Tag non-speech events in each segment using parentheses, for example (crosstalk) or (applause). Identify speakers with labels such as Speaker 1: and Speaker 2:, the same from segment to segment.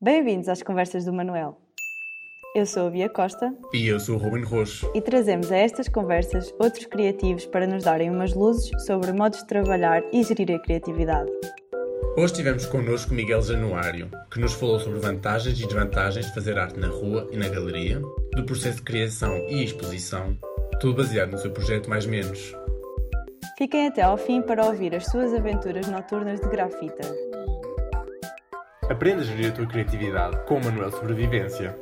Speaker 1: Bem-vindos às Conversas do Manuel. Eu sou a Bia Costa
Speaker 2: E eu sou o Ruben Roxo.
Speaker 1: e trazemos a estas conversas outros criativos para nos darem umas luzes sobre modos de trabalhar e gerir a criatividade.
Speaker 2: Hoje tivemos connosco Miguel Januário, que nos falou sobre vantagens e desvantagens de fazer arte na rua e na galeria, do processo de criação e exposição, tudo baseado no seu projeto Mais Menos.
Speaker 1: Fiquem até ao fim para ouvir as suas aventuras noturnas de grafita.
Speaker 2: Aprenda a gerir a tua criatividade com o Manuel Sobrevivência.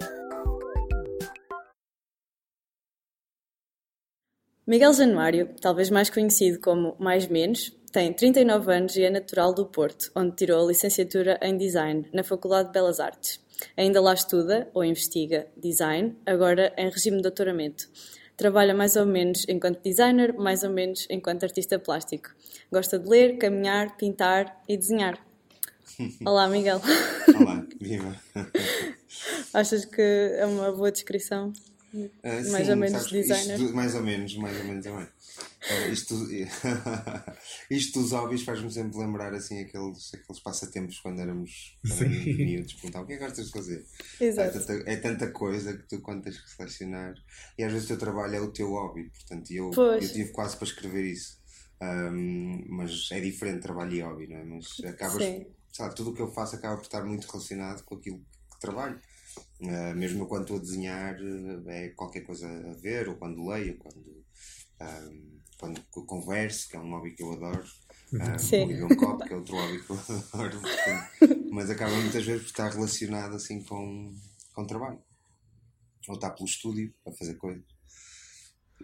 Speaker 1: Miguel Januário, talvez mais conhecido como Mais Menos, tem 39 anos e é natural do Porto, onde tirou a licenciatura em Design na Faculdade de Belas Artes. Ainda lá estuda, ou investiga, Design, agora em regime de doutoramento. Trabalha mais ou menos enquanto designer, mais ou menos enquanto artista plástico. Gosta de ler, caminhar, pintar e desenhar. Olá, Miguel.
Speaker 3: Olá, viva. (laughs)
Speaker 1: Achas que é uma boa descrição?
Speaker 3: Ah,
Speaker 1: Mais
Speaker 3: sim,
Speaker 1: ou menos
Speaker 3: sabes,
Speaker 1: designer.
Speaker 3: Isto, mais ou menos, mais ou menos também. Ah, isto, (laughs) isto dos hobbies faz-me sempre lembrar assim aqueles, aqueles passatempos quando éramos, quando éramos miúdos. Perguntar o que é que gostas de fazer?
Speaker 1: Exato.
Speaker 3: É tanta, é tanta coisa que tu quando tens que selecionar. E às vezes o teu trabalho é o teu hobby. Portanto, eu,
Speaker 1: Pois.
Speaker 3: eu tive quase para escrever isso. Ahm, mas é diferente trabalho e hobby, não é? Mas acabas,
Speaker 1: Sim.
Speaker 3: Sabe, tudo o que eu faço acaba por estar muito relacionado com aquilo que trabalho. Uh, mesmo eu quando estou a desenhar uh, é qualquer coisa a ver, ou quando leio, quando, um, quando co- converso, que é um hobby que eu adoro, uh,
Speaker 1: Sim.
Speaker 3: ou beber um copo, que é outro hobby que eu (laughs) adoro, portanto, mas acaba muitas vezes por estar relacionado assim com, com trabalho. Ou estar pelo estúdio a fazer coisas.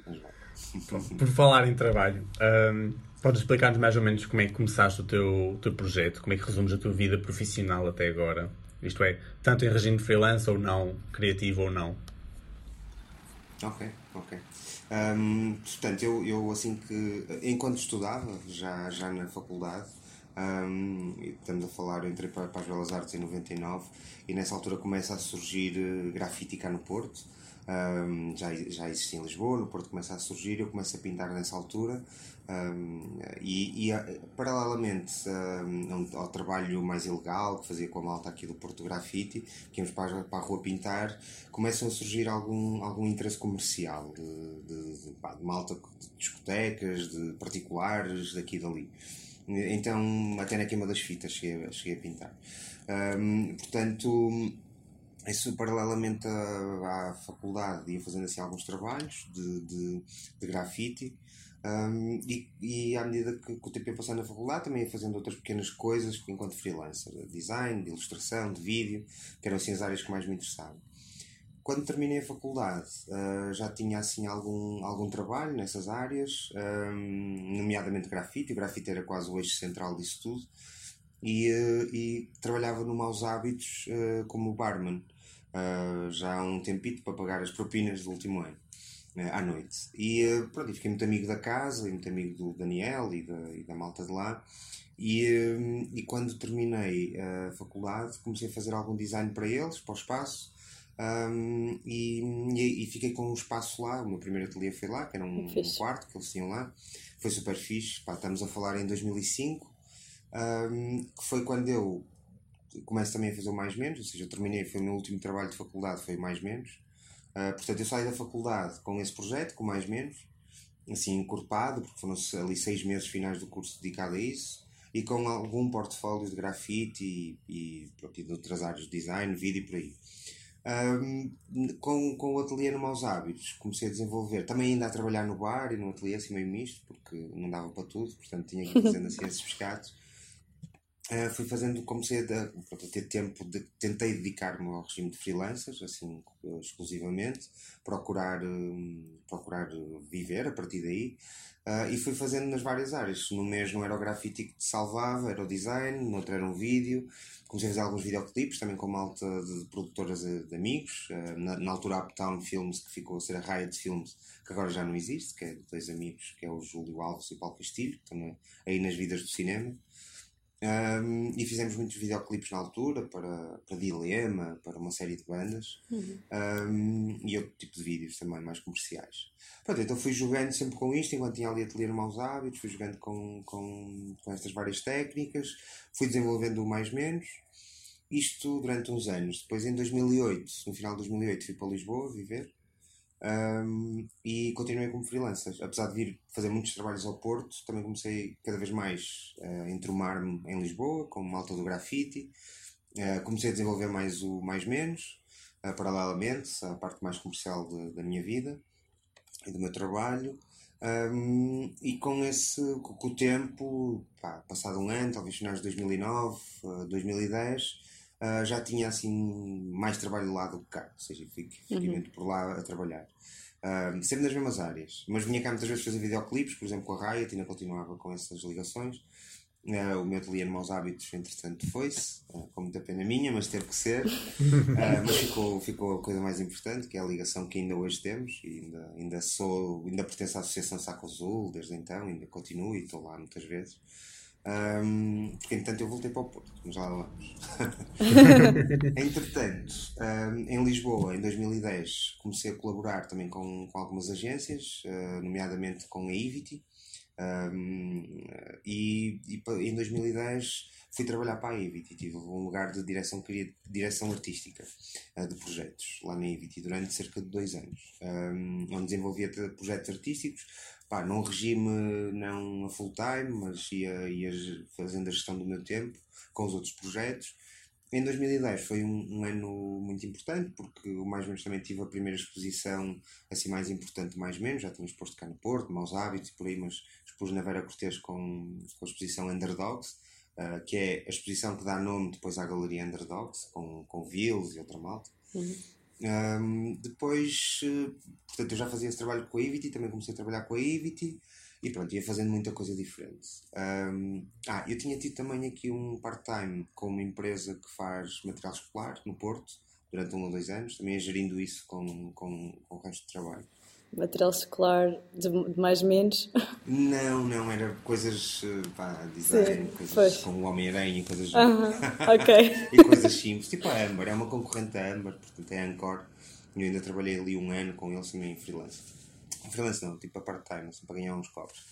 Speaker 3: Mas vai.
Speaker 2: Por falar em trabalho, ahm, podes explicar-nos mais ou menos como é que começaste o teu, teu projeto, como é que resumes a tua vida profissional até agora? Isto é, tanto em regime freelance ou não, criativo ou não.
Speaker 3: Ok, ok. Hum, portanto, eu, eu assim que, enquanto estudava, já, já na faculdade, e estamos a falar, entrei para, para as Belas Artes em 99 e nessa altura começa a surgir eh, grafite cá no Porto. Hum, já, já existia em Lisboa, no Porto começa a surgir, eu começo a pintar nessa altura. hum, e, e, eh, paralelamente hum, ao trabalho mais ilegal que fazia com a malta aqui do Porto Grafite, que íamos para, a- para a rua pintar, começam a surgir algum, algum interesse comercial de, de, de, pá, de malta de discotecas, de particulares, daqui e dali. Então, até na queima das fitas cheguei, a- cheguei a pintar. Portanto, isso paralelamente à, à faculdade ia fazendo assim alguns trabalhos de, de, de grafite hum, e, e à medida que, que o tempo ia passando na faculdade também ia fazendo outras pequenas coisas enquanto freelancer, de design, de ilustração, de vídeo, que eram assim as áreas que mais me interessavam. Quando terminei a faculdade ah, já tinha assim algum, algum trabalho nessas áreas, hum, nomeadamente grafite, o grafite era quase o eixo central disso tudo. E, eh, e trabalhava no Maus Hábitos eh, como barman eh, já há um tempito para pagar as propinas do último ano eh, à noite. E eh, pronto, e fiquei muito amigo da casa e muito amigo do Daniel e da, e da malta de lá. E, eh, e quando terminei a faculdade comecei a fazer algum design para eles, para o espaço um, e, e, e fiquei com um espaço lá, o meu primeiro ateliê foi lá, que era um, um quarto que eles tinham lá, foi super fixe, pá, estamos a falar em 2005 um, que foi quando eu começo também a fazer o mais menos, ou seja, terminei, foi o meu último trabalho de faculdade, foi mais menos. Uh, portanto, eu saí da faculdade com esse projeto, com mais menos, assim encorpado, porque foram ali seis meses finais do curso dedicado a isso, e com algum portfólio de grafite e, e, e de outras áreas de design, vídeo e por aí. Um, com, com o ateliê no Maus Hábitos comecei a desenvolver, também ainda a trabalhar no bar e no ateliê assim meio misto, porque não dava para tudo, portanto tinha que ir fazendo assim esses pescados. Uh, fui fazendo, comecei a, pronto, a ter tempo, de, tentei dedicar-me ao regime de freelancers, assim, eh, exclusivamente, procurar, hum, procurar eh, viver a partir daí, Uh, e fui fazendo nas várias áreas. No mês não era o grafite que te salvava, era o design, no outro era um vídeo. Comecei a fazer alguns videoclipes, também com malta de produtoras de, de amigos. Uh, na, na altura, Uptown Films, que ficou a ser a Riot Films, que agora já não existe, que é de dois amigos, que é o Júlio Alves e o Paulo Castilho, estão aí nas vidas do cinema. Um, e fizemos muitos videoclipes na altura para, para Dilema, para uma série de bandas um, e outro tipo de vídeos também mais comerciais. Pronto, então fui jogando sempre com isto, enquanto tinha ali a ateliê maus hábitos, fui jogando com, com, com estas várias técnicas, fui desenvolvendo o mais menos isto durante uns anos. Depois, em 2008, no final de 2008, fui para Lisboa viver um, e continuei como freelancer. Apesar de vir fazer muitos trabalhos ao Porto, também comecei cada vez mais a entromar-me em Lisboa, como malta do grafite. Uh, comecei a desenvolver mais o mais menos, uh, paralelamente, a parte mais comercial de, da minha vida e do meu trabalho. Um, e com esse com o tempo, pá, passado um ano, talvez finais de 2009, uh, 2010, uh, já tinha assim mais trabalho lá do que cá, ou seja, fiquei, fiquei uhum. por lá a trabalhar. Um, sempre nas mesmas áreas, mas vinha cá muitas vezes fazer videoclipes, por exemplo com a Riot, ainda continuava com essas ligações. Uh, o meu ateliê de maus hábitos, entretanto, foi-se, uh, com muita pena minha, mas teve que ser. Uh, (laughs) mas ficou, ficou a coisa mais importante, que é a ligação que ainda hoje temos. E ainda, ainda sou, ainda pertenço à Associação Saco Azul desde então, ainda continuo e estou lá muitas vezes. Um, porque entretanto eu voltei para o Porto, mas já lá vamos. (laughs) entretanto, um, em Lisboa, em 2010, comecei a colaborar também com, com algumas agências, nomeadamente com a Ivity um, e, e, em 2010 fui trabalhar para a Evity, tive um lugar de direção, direção artística uh, de projetos lá na Evity durante cerca de dois anos, um, onde desenvolvia projetos artísticos, pá, num regime não a full time, mas ia, ia fazendo a gestão do meu tempo com os outros projetos em 2010 foi um, um, ano muito importante porque o Mais Menos também tive a primeira exposição assim mais importante Mais Menos, já tinha exposto cá no Porto, Maus Hábitos e por aí, mas expus na Vera Cortês com, com a exposição Underdogs, uh, que é a exposição que dá nome depois à Galeria Underdogs, com, com Vils e outra malta. Uhum. Um, depois, uh, portanto, eu já fazia esse trabalho com a Ivity, também comecei a trabalhar com a Ivity. E pronto, ia fazendo muita coisa diferente. Um, ah, eu tinha tido também aqui um part-time com uma empresa que faz material escolar no Porto, durante um ou dois anos, também gerindo isso com, com, com o resto do trabalho.
Speaker 1: Material escolar de, de mais menos?
Speaker 3: Não, não, era coisas, eh, pá, design, Sim, coisas pois. como o Homem-Aranha e coisas uh
Speaker 1: -huh, ok. (laughs)
Speaker 3: e coisas simples, tipo a Amber, é uma concorrente da Amber, portanto é a Anchor, e eu ainda trabalhei ali um ano com eles também em freelance freelance não, tipo a part-time, assim, para ganhar uns copos.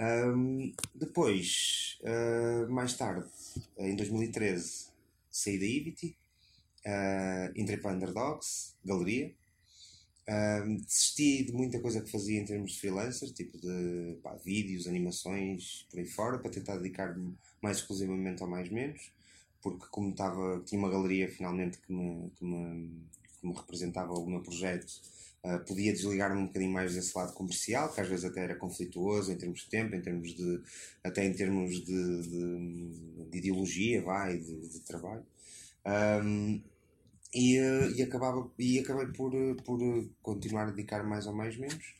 Speaker 3: Um, depois, uh, mais tarde, em 2013, saí da Ivity, uh, entrei para a Underdogs, galeria. Um, desisti de muita coisa que fazia em termos de freelancer, tipo de pá, vídeos, animações, por aí fora, para tentar dedicar-me mais exclusivamente ao mais menos, porque como estava, tinha uma galeria finalmente que me, que me, que me representava o meu projeto, Uh, podia desligar-me um bocadinho mais desse lado comercial, que às vezes até era conflituoso em termos de tempo, em termos de, até em termos de, de, de ideologia, vai, de, de trabalho. Um, e, uh, e, acabava, e acabei por, por continuar a dedicar mais ou mais menos.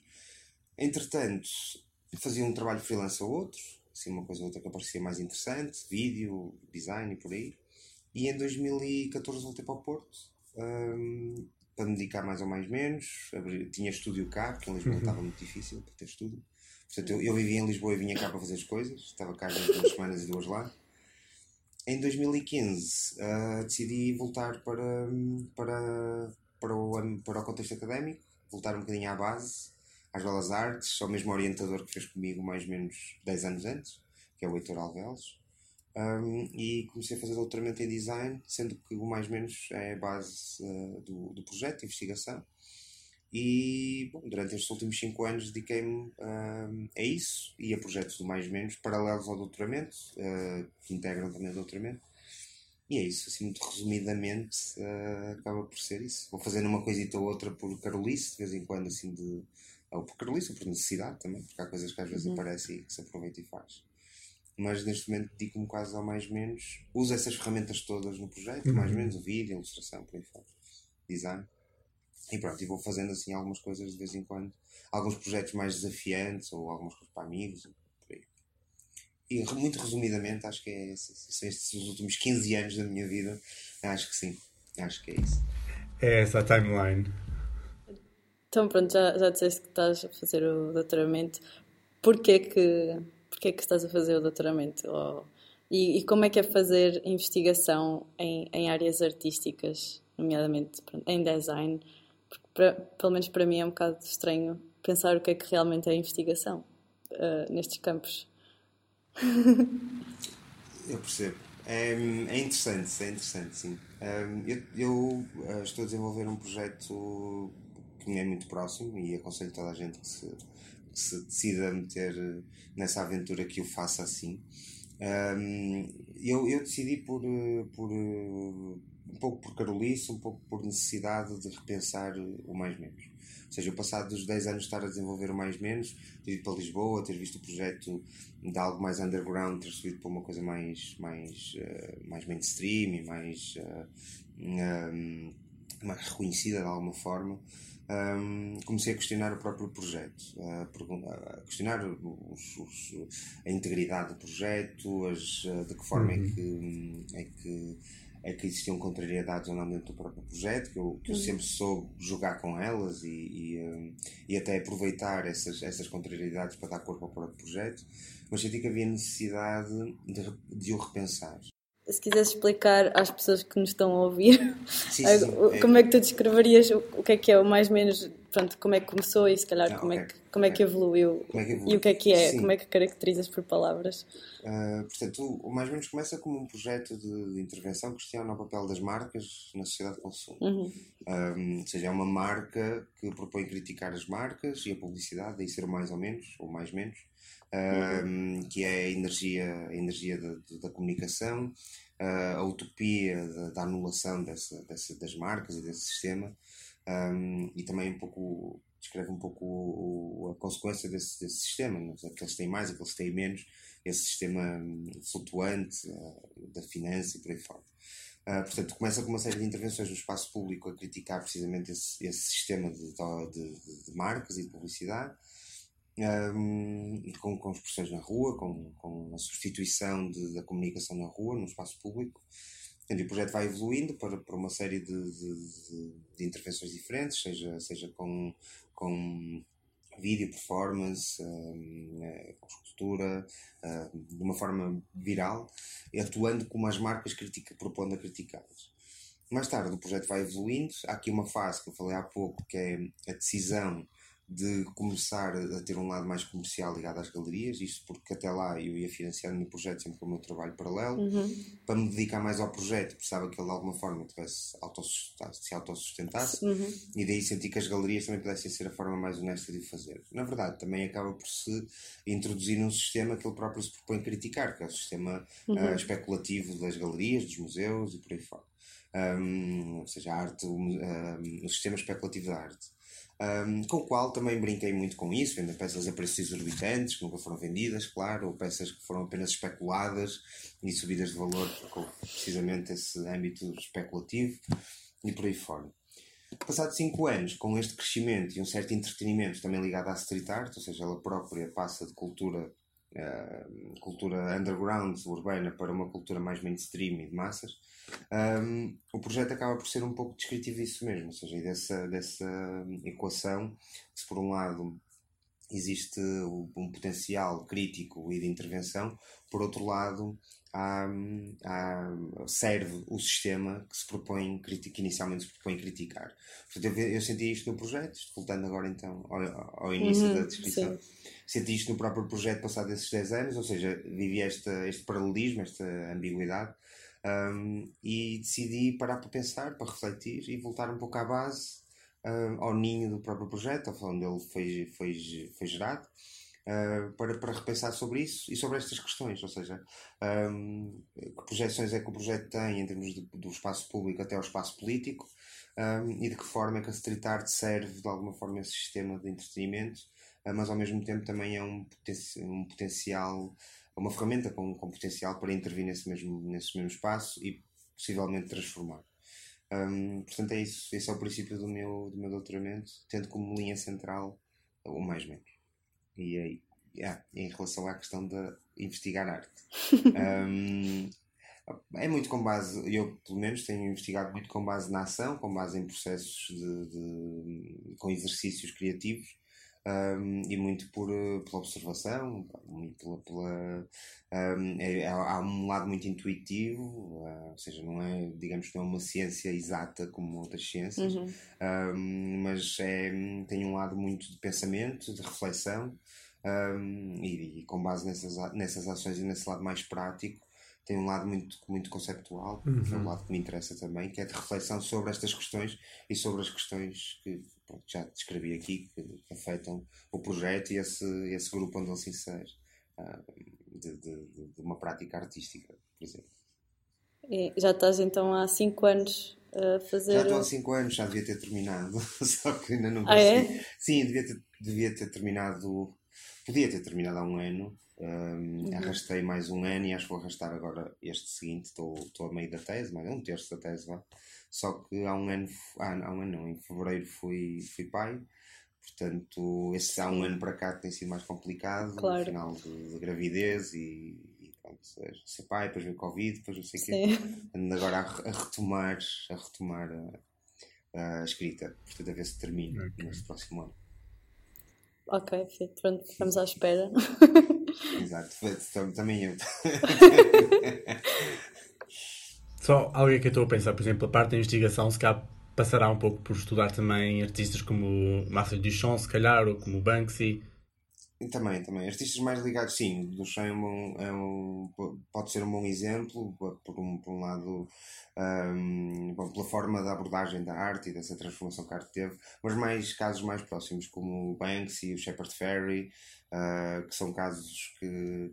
Speaker 3: Entretanto, fazia um trabalho freelance a outro, assim, uma coisa ou outra que parecia mais interessante, vídeo, design e por aí. E em 2014 voltei para o Porto. Um, para me dedicar mais ou mais menos. Tinha estúdio cá, porque em Lisboa uhum. estava muito difícil para ter estúdio. Portanto, eu, eu vivia em Lisboa e vinha cá para fazer as coisas. Estava cá duas semanas e duas lá. Em 2015 uh, ah, decidi voltar para, para, para, o, para o contexto académico, voltar um bocadinho à base, às belas artes, ao mesmo orientador que fez comigo mais ou menos 10 anos antes, que é o Heitor Alvelos. Um, e comecei a fazer doutoramento em design, sendo que o mais menos é a base uh, do, do projeto investigação. E bom, durante estes últimos 5 anos dediquei-me uh, a isso e a projetos do mais menos paralelos ao doutoramento, uh, que integram também o doutoramento. E é isso, assim, muito resumidamente, acaba por ser isso. Vou fazendo uma coisita ou outra por Carolice, de vez em quando, assim, de, ou por Carolice, ou por necessidade também, porque há coisas que às vezes uhum. aparecem e que se aproveita e faz mas neste momento dedico-me quase ao mais menos. Uso essas ferramentas todas no projeto, uhum. mais ou menos o vídeo, a ilustração, por aí fora, design. E pronto, e vou fazendo assim algumas coisas de vez em quando. Alguns projetos mais desafiantes ou algumas coisas para amigos. E muito resumidamente, acho que é esses, estes os últimos 15 anos da minha vida. Acho que sim, acho que é isso.
Speaker 2: É essa a timeline.
Speaker 1: Então pronto, já, já disseste que estás a fazer o doutoramento. Porquê que porque é que estás a fazer o doutoramento? Ou, e, e, como é que é fazer investigação em, em áreas artísticas, nomeadamente pronto, em design? Porque pelo menos para mim é um bocado estranho pensar o que é que realmente é investigação uh, nestes campos. (laughs)
Speaker 3: Eu percebo. É, é interessante, é interessante, sim. Eu, eu eh, estou a desenvolver um projeto que me é muito próximo e aconselho toda a gente que se, que se decida meter nessa aventura que o faça assim. Eu, eu decidi por, por um pouco por carolice, um pouco por necessidade de repensar o mais menos seja, o passado dos 10 anos estar a desenvolver o mais menos, ter ido para Lisboa, ter visto o projeto de algo mais underground, ter subido para uma coisa mais, mais, uh, mais mainstream e mais, uh, um, mais reconhecida de alguma forma. Um, comecei a questionar o próprio projeto, a, questionar os, os, a integridade do projeto, as, de que forma é uhum. é que, é que é que existiam contrariedades ou não dentro do próprio projeto, que eu, que eu uhum. sempre soube jogar com elas e, e, um, e, até aproveitar essas, essas contrariedades para dar corpo ao próprio projeto, mas senti que havia necessidade de, de o repensar.
Speaker 1: Se quisesse explicar às pessoas que nos estão a ouvir, sim, (laughs) sim, como é que tu descreverias o, o que é que é o mais menos pronto, como é que começou e se calhar ah, como, okay. é que, como é que evoluiu é que e o que é que é, Sim. como é que caracterizas por palavras?
Speaker 3: Uh, portanto, o, mais ou menos começa como um projeto de, intervenção que questiona o papel das marcas na sociedade de consumo. Uhum. Um, ou seja, é uma marca que propõe criticar as marcas e a publicidade, daí ser mais ou menos, ou mais menos, um, uhum. que é a energia, a energia da, da comunicação, uh, a utopia da, da anulação dessa, dessa, das marcas e desse sistema um, e também um pouco descreve um pouco o, o, a consequência desse, desse sistema, né? aqueles têm mais, aqueles têm menos, esse sistema hum, flutuante uh, da finança e por aí fora. Uh, portanto, começa com uma série de intervenções no espaço público a criticar precisamente esse, esse sistema de, de, de, marcas e de publicidade, um, com, com expressões na rua, com, com a substituição de, da comunicação na rua, no espaço público, o projeto vai evoluindo para, para uma série de, de, de, intervenções diferentes, seja, seja com, com vídeo, performance, eh, escultura, um, de uma forma viral, atuando como as marcas critica, propondo a criticá-las. Mais tarde o projeto vai evoluindo, há aqui uma fase que eu falei há pouco, que é a decisão de começar a ter um lado mais comercial ligado às galerias, isto porque até lá eu ia financiando o projeto sempre com o meu trabalho paralelo, uhum. para me dedicar mais ao projeto, precisava que ele de alguma forma tivesse se autossustentasse uhum. e daí senti que as galerias também pudessem ser a forma mais honesta de o fazer. Na verdade, também acaba por se introduzir num sistema que ele próprio se propõe criticar, que é o sistema uhum. uh, especulativo das galerias, dos museus e por aí fora. Um, ou seja, a arte, um, o sistema especulativo da arte um, com o qual também brinquei muito com isso, vendo peças a preços exorbitantes, que nunca foram vendidas, claro, ou peças que foram apenas especuladas e subidas de valor com precisamente esse âmbito especulativo e por aí fora. Passados 5 anos, com este crescimento e um certo entretenimento também ligado à street art, ou seja, ela própria passa de cultura, uh, cultura underground, urbana, para uma cultura mais mainstream e de massas, um, o projeto acaba por ser um pouco descritivo disso mesmo, ou seja, dessa, dessa equação, se por um lado existe um potencial crítico e de intervenção, por outro lado há, há, serve o sistema que se propõe, que inicialmente se propõe criticar. Portanto, eu, eu senti isto no projeto, voltando agora então ao, ao início uhum, da descrição. Sim. Senti isto no próprio projeto passado esses 10 anos, ou seja, vivi esta, este paralelismo, esta ambiguidade, um, e decidi parar para pensar, para refletir e voltar um pouco à base, uh, ao ninho do próprio projeto, onde ele foi, foi, foi gerado, uh, para, para repensar sobre isso e sobre estas questões. Ou seja, um, que projeções é que o projeto tem em termos de, do espaço público até ao espaço político um, e de que forma é que a street art serve de alguma forma esse sistema de entretenimento, uh, mas ao mesmo tempo também é um, poten um potencial é uma ferramenta com, com potencial para intervir nesse mesmo, nesse mesmo espaço e possivelmente transformar. Um, portanto, é isso. Esse é o princípio do meu, do meu doutoramento, tendo como linha central o mais menos. E aí, yeah, em relação à questão de investigar arte. (laughs) um, é muito com base, eu pelo menos tenho investigado muito com base na ação, com base em processos de, de com exercícios criativos um, e muito por, eh, pela observação, muito pela. pela um, é, há um lado muito intuitivo, uh, ou seja, não é, digamos que não é uma ciência exata como outras ciências, uhum. um, mas é, tem um lado muito de pensamento, de reflexão, e, e, com base nessas, nessas ações e nesse lado mais prático, tem um lado muito, muito conceptual, uhum. que é um lado que me interessa também, que é de reflexão sobre estas questões e sobre as questões que pronto, já descrevi aqui, que, que, afetam o projeto e esse, esse grupo onde ele se insere, uh, de, de, de, uma prática artística, por exemplo.
Speaker 1: E já estás então há 5 anos a fazer.
Speaker 3: Já estou há 5 anos, já devia ter terminado, (laughs) só que ainda não consegui. Ah, é? Sim, devia ter, devia ter terminado, podia ter terminado há um ano um, uhum. Arrastei mais um ano e acho que vou arrastar agora este seguinte. Estou, estou a meio da tese, mais um terço da tese. Vá. Só que há um ano, ah, há um ano não, em fevereiro fui, fui pai. Portanto, esse há um ano para cá tem sido mais complicado. Claro. No final de, de gravidez e, e pronto, ser pai, depois veio Covid, depois não sei o quê. Ando agora a, a, retomar, a, retomar a, a escrita. Portanto, a ver se termino okay. neste próximo ano.
Speaker 1: Ok, pronto, ficamos à espera. (laughs)
Speaker 3: Exato, também eu. (laughs)
Speaker 2: Só alguém que eu estou a pensar, por exemplo, a parte da investigação, se cá passará um pouco por estudar também artistas como Marcel Duchamp, se calhar, ou como Banksy.
Speaker 3: Também, também. Artistas mais ligados, sim. Duchamp é um, é um, pode ser um bom exemplo, por um, por um lado, um, pela forma da abordagem da arte e dessa transformação que a arte teve, mas mais casos mais próximos, como o Banksy, o Shepard Fairey, uh, que são casos que,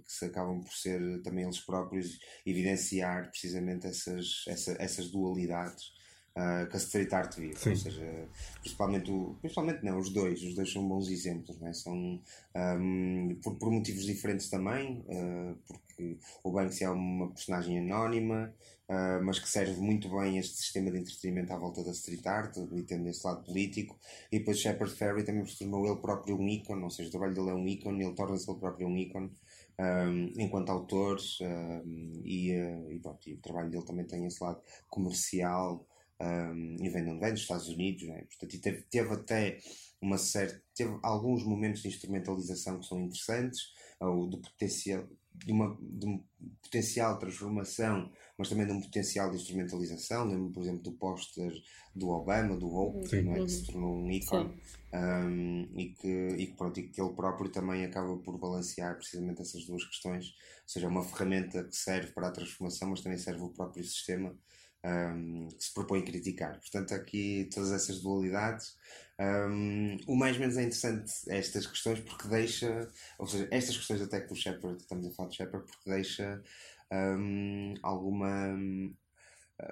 Speaker 3: que, se acabam por ser também eles próprios evidenciar precisamente essas, essa, essas dualidades uh, que a street art vive. Ou seja, principalmente, o, principalmente não, os dois, os dois são bons exemplos, não é? são um, por, por, motivos diferentes também, uh, porque o Banksy é uma personagem anónima, Uh, mas que serve muito bem este sistema de entretenimento à volta da street art e tendo esse lado político. E depois Shepard Fairey também se tornou ele próprio um ícone, ou seja, o trabalho dele é um ícone, ele torna-se ele próprio um ícone um, enquanto autor um, e, e, pronto, e, o trabalho dele também tem esse lado comercial um, e vem de onde vem, dos Estados Unidos, né? Portanto, e teve, teve até uma certa, teve alguns momentos de instrumentalização que são interessantes, ou de potencial, de uma, de um potencial transformação mas também de um potencial de instrumentalização. Lembro, por exemplo, do póster do Obama, do Hope, é? que se tornou um ícone um, e, que, e, que, pronto, e que ele próprio também acaba por balancear precisamente essas duas questões. Ou seja, é uma ferramenta que serve para a transformação, mas também serve o próprio sistema um, que se propõe criticar. Portanto, aqui todas essas dualidades. Um, o mais menos é interessante estas questões porque deixa, ou seja, estas questões até que o Shepard, estamos a falar de Shepard, porque deixa um, alguma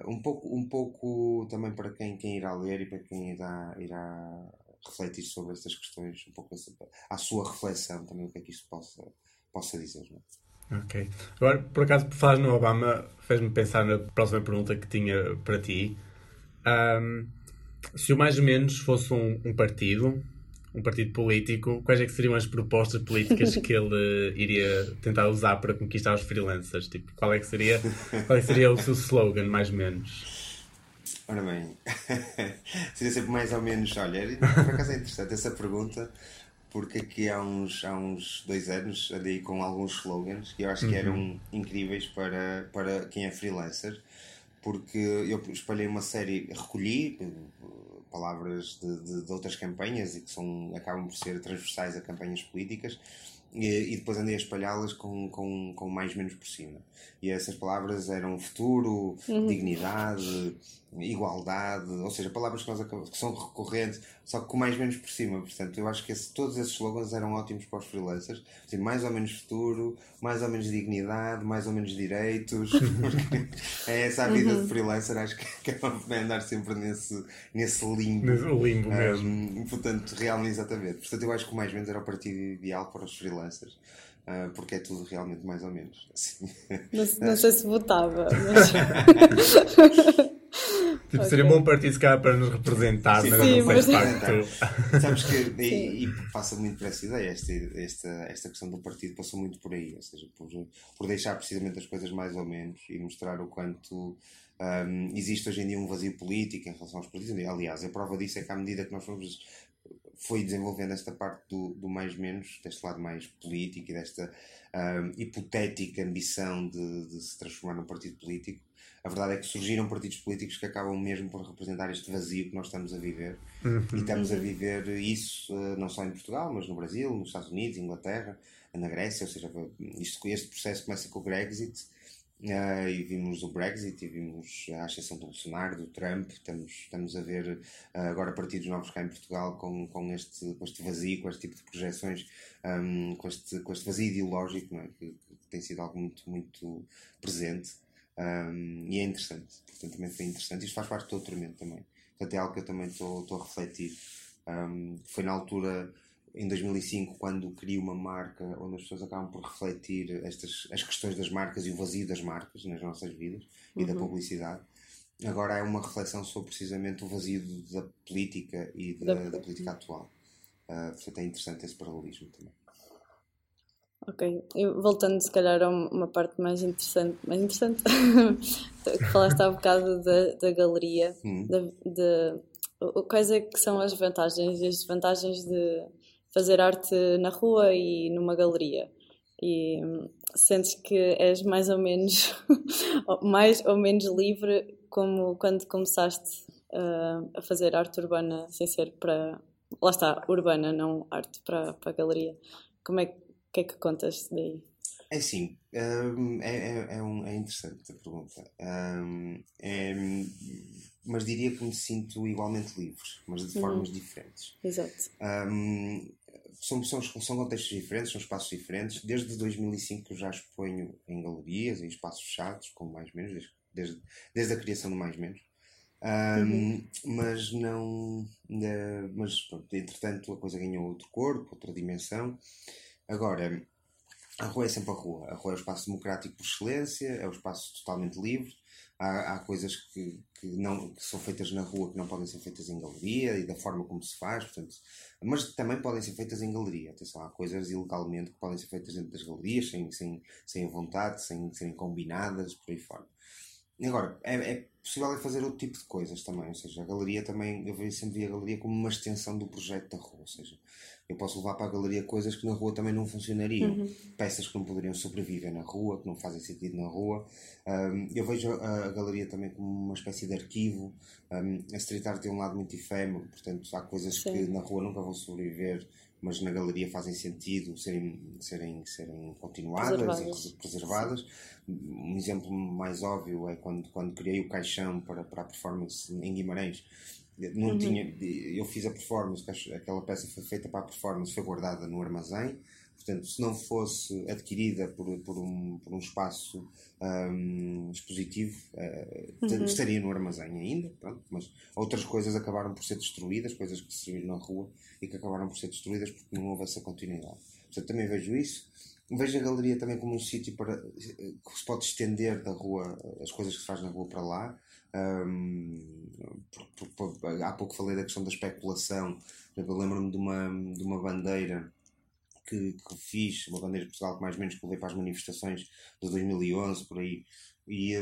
Speaker 3: um pouco, um pouco também para quem, quem irá ler e para quem irá, irá refletir sobre estas questões, um pouco a, a sua reflexão também, o que é que isto possa, possa dizer. Não
Speaker 2: é? Ok. Agora, por acaso, por falar no Obama, fez-me pensar na próxima pergunta que tinha para ti. Um, se o mais ou menos fosse um, um partido, um partido político, quais é que seriam as propostas políticas que ele iria tentar usar para conquistar os freelancers? Tipo, qual é que seria, qual é que seria o seu slogan, mais ou menos?
Speaker 3: Ora bem, (laughs) seria sempre mais ou menos, olha, por acaso é interessante essa pergunta, porque aqui há uns, há uns dois anos andei com alguns slogans que eu acho que eram uhum. incríveis para, para quem é freelancer, porque eu espalhei uma série, recolhi palavras de, de, de, outras campanhas e que são, acabam por ser transversais a campanhas políticas e, e depois andei a espalhá-las com, com, com mais menos por cima. E essas palavras eram futuro, uhum. dignidade, igualdade, ou seja, palavras que, nós, que são recorrentes, só que com mais menos por cima. Portanto, eu acho que esse, todos esses slogans eram ótimos para os freelancers. Assim, mais ou menos futuro, mais ou menos dignidade, mais ou menos direitos. (laughs) é essa a vida uhum. de freelancer, acho que acaba por andar sempre nesse, nesse limbo.
Speaker 2: Nesse limbo mesmo.
Speaker 3: Um, portanto, realmente, exatamente. Portanto, eu acho que o mais ou menos era o partido ideal para os freelancers. Uh, porque é tudo realmente mais ou menos. Assim.
Speaker 1: Não, não sei se votava, (laughs) mas. (laughs)
Speaker 2: Tipo, okay. seria um bom partido se calhar para nos representar, sim, mas sim, não mas...
Speaker 3: facto. (laughs) Sabes que, e, e, passa muito por essa ideia, esta, esta, esta questão do partido passou muito por aí, ou seja, por, por deixar precisamente as coisas mais ou menos e mostrar o quanto um, existe hoje em dia um vazio político em relação aos partidos. Aliás, a prova disso é que à medida que nós fomos foi desenvolvendo esta parte do, do mais menos, deste lado mais político e desta um, hipotética ambição de, de, se transformar num partido político. A verdade é que surgiram partidos políticos que acabam mesmo por representar este vazio que nós estamos a viver. Uhum. E estamos a viver isso uh, não só em Portugal, mas no Brasil, nos Estados Unidos, Inglaterra, na Grécia. Ou seja, isto, este processo começa com o Brexit Uh, e vimos o Brexit, e vimos a ascensão do Bolsonaro, do Trump. Estamos, estamos a ver uh, agora partidos novos cá em Portugal com, com, este, com este vazio, com este tipo de projeções, um, com, este, com este vazio ideológico é? que, que, tem sido algo muito, muito presente. Um, e é interessante, portanto também foi interessante. Isto faz parte do doutoramento também. Portanto é algo que eu também estou a refletir. Um, foi na altura em 2005, quando crio uma marca onde as pessoas acabam por refletir estas, as questões das marcas e o vazio das marcas nas nossas vidas uhum. e da uhum. publicidade. Agora é uma reflexão sobre precisamente o vazio da política e da, da... da política atual. Uh, portanto, é interessante esse paralelismo também.
Speaker 1: Ok, eu, voltando se calhar a uma parte mais interessante, mais interessante que (laughs) falaste há bocado da, da galeria, de, de, quais é que são as vantagens e as desvantagens de fazer arte na rua e numa galeria. E hum, sentes que és mais ou menos, (laughs) mais ou menos livre como quando começaste uh, a fazer arte urbana sem ser para. Lá está, urbana, não arte para, para a galeria. Como é que é que contas daí?
Speaker 3: É assim, um, é, é, é, um, é, interessante a pergunta. Um, é, mas diria que me sinto igualmente livre, mas de uhum. formas diferentes.
Speaker 1: Exato.
Speaker 3: Um, são, são, são contextos diferentes, são espaços diferentes. Desde 2005 que eu já exponho em galerias, em espaços fechados, com mais menos, desde, desde, desde a criação do mais menos. Um, uhum. Mas não. Uh, mas pronto, entretanto a coisa ganhou outro corpo, outra dimensão. Agora, a rua é sempre a rua. A rua é o espaço democrático por excelência, é o espaço totalmente livre. Há, há coisas que, que, não, que são feitas na rua que não podem ser feitas em galeria e da forma como se faz, portanto, mas também podem ser feitas em galeria. Atenção, há coisas ilegalmente que podem ser feitas dentro das galerias, sem, sem, sem vontade, sem serem combinadas, por aí fora. Agora, é, é possível fazer outro tipo de coisas também, ou seja, a galeria também, eu sempre vi a galeria como uma extensão do projeto da rua, ou seja, eu posso levar para a galeria coisas que na rua também não funcionariam, uhum. peças que não poderiam sobreviver na rua, que não fazem sentido na rua. Um, eu vejo a, a, galeria também como uma espécie de arquivo. Um, a street art tem um lado muito efêmero, portanto há coisas Sim. que na rua nunca vão sobreviver, mas na galeria fazem sentido serem, serem, serem continuadas preservadas. e preservadas. Um exemplo mais óbvio é quando, quando criei o caixão para, para a performance em Guimarães não uhum. tinha, eu fiz a performance, aquela peça foi feita para a performance, foi guardada no armazém. Portanto, se não fosse adquirida por, por, um, por um espaço um, expositivo, uh, uhum. estaria no armazém ainda. Pronto, mas outras coisas acabaram por ser destruídas, coisas que se viram na rua e que acabaram por ser destruídas porque não houve essa continuidade. Portanto, também vejo isso. Vejo a galeria também como um sítio para eh, que se pode estender da rua, as coisas que se faz na rua para lá. Um, por, por, por, há pouco falei da questão da especulação. Lembro-me de uma, de uma bandeira que, que fiz, uma bandeira de Portugal que mais ou menos que para as manifestações de 2011, por aí. E,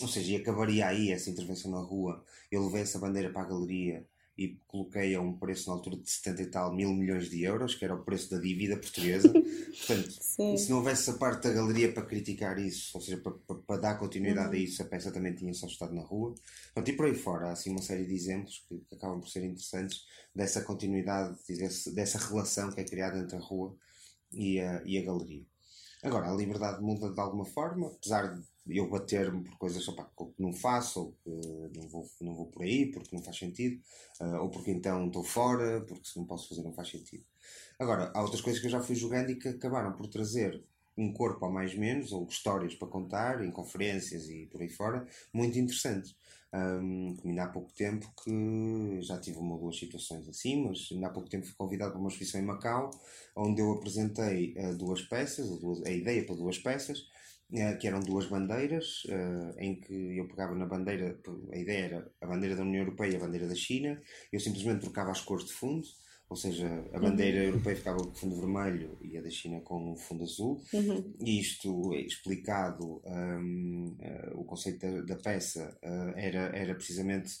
Speaker 3: ou seja, e acabaria aí essa intervenção na rua. Eu levei essa bandeira para a galeria e coloquei a um preço na altura de 70 e tal mil milhões de euros, que era o preço da dívida portuguesa. (laughs) Portanto, Sim. se não houvesse a parte da galeria para criticar isso, ou seja, para, para, dar continuidade uhum. a isso, a peça também tinha só estado na rua. Portanto, e por aí fora, há assim uma série de exemplos que, que acabam por ser interessantes dessa continuidade, desse, dessa relação que é criada entre a rua e a, e a galeria. Agora, a liberdade muda de alguma forma, apesar de eu bater-me por coisas opa, que não faço, ou que não vou, não vou por aí porque não faz sentido, uh, ou porque então estou fora, porque se não posso fazer não faz sentido. Agora, há outras coisas que eu já fui jogando e que acabaram por trazer um corpo a mais menos, ou histórias para contar, em conferências e por aí fora, muito interessantes. Um, ainda há pouco tempo que já tive uma ou duas situações assim, mas ainda há pouco tempo fui convidado para uma exposição em Macau, onde eu apresentei uh, duas peças, duas, a ideia para duas peças, que eram duas bandeiras, uh, em que eu pegava na bandeira, a ideia era a bandeira da União Europeia e a bandeira da China, eu simplesmente trocava as cores de fundo, ou seja, a bandeira uhum. europeia ficava com fundo vermelho e a da China com um fundo azul.
Speaker 1: Uhum.
Speaker 3: Isto é explicado, um, uh, eh, o conceito da, da peça uh, era, era precisamente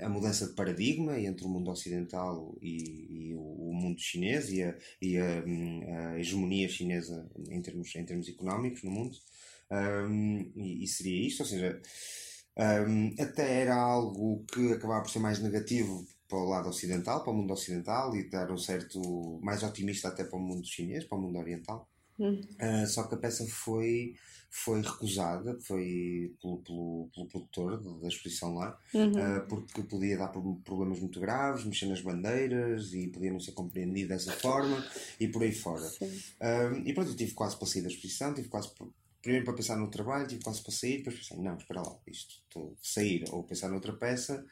Speaker 3: a mudança de paradigma entre o mundo ocidental e, e o, o, mundo chinês e, a, e a, hum, a, hegemonia chinesa em termos, em termos económicos no mundo. Um, e, e, seria isto, ou seja, um, até era algo que acabava por ser mais negativo para o lado ocidental, para o mundo ocidental e dar um certo mais otimista até para o mundo chinês, para o mundo oriental. Uh, só que a peça foi, foi recusada foi pelo, pelo, pelo produtor da exposição lá,
Speaker 1: Uhum.
Speaker 3: uh, porque podia dar pro- problemas muito graves, mexer nas bandeiras e podia não ser compreendido dessa forma e por aí fora. Um, e pronto, eu tive quase para sair da exposição, tive quase primeiro para pensar no trabalho, tive quase para sair, depois pensei, não, espera lá, isto, estou a sair ou pensar noutra peça,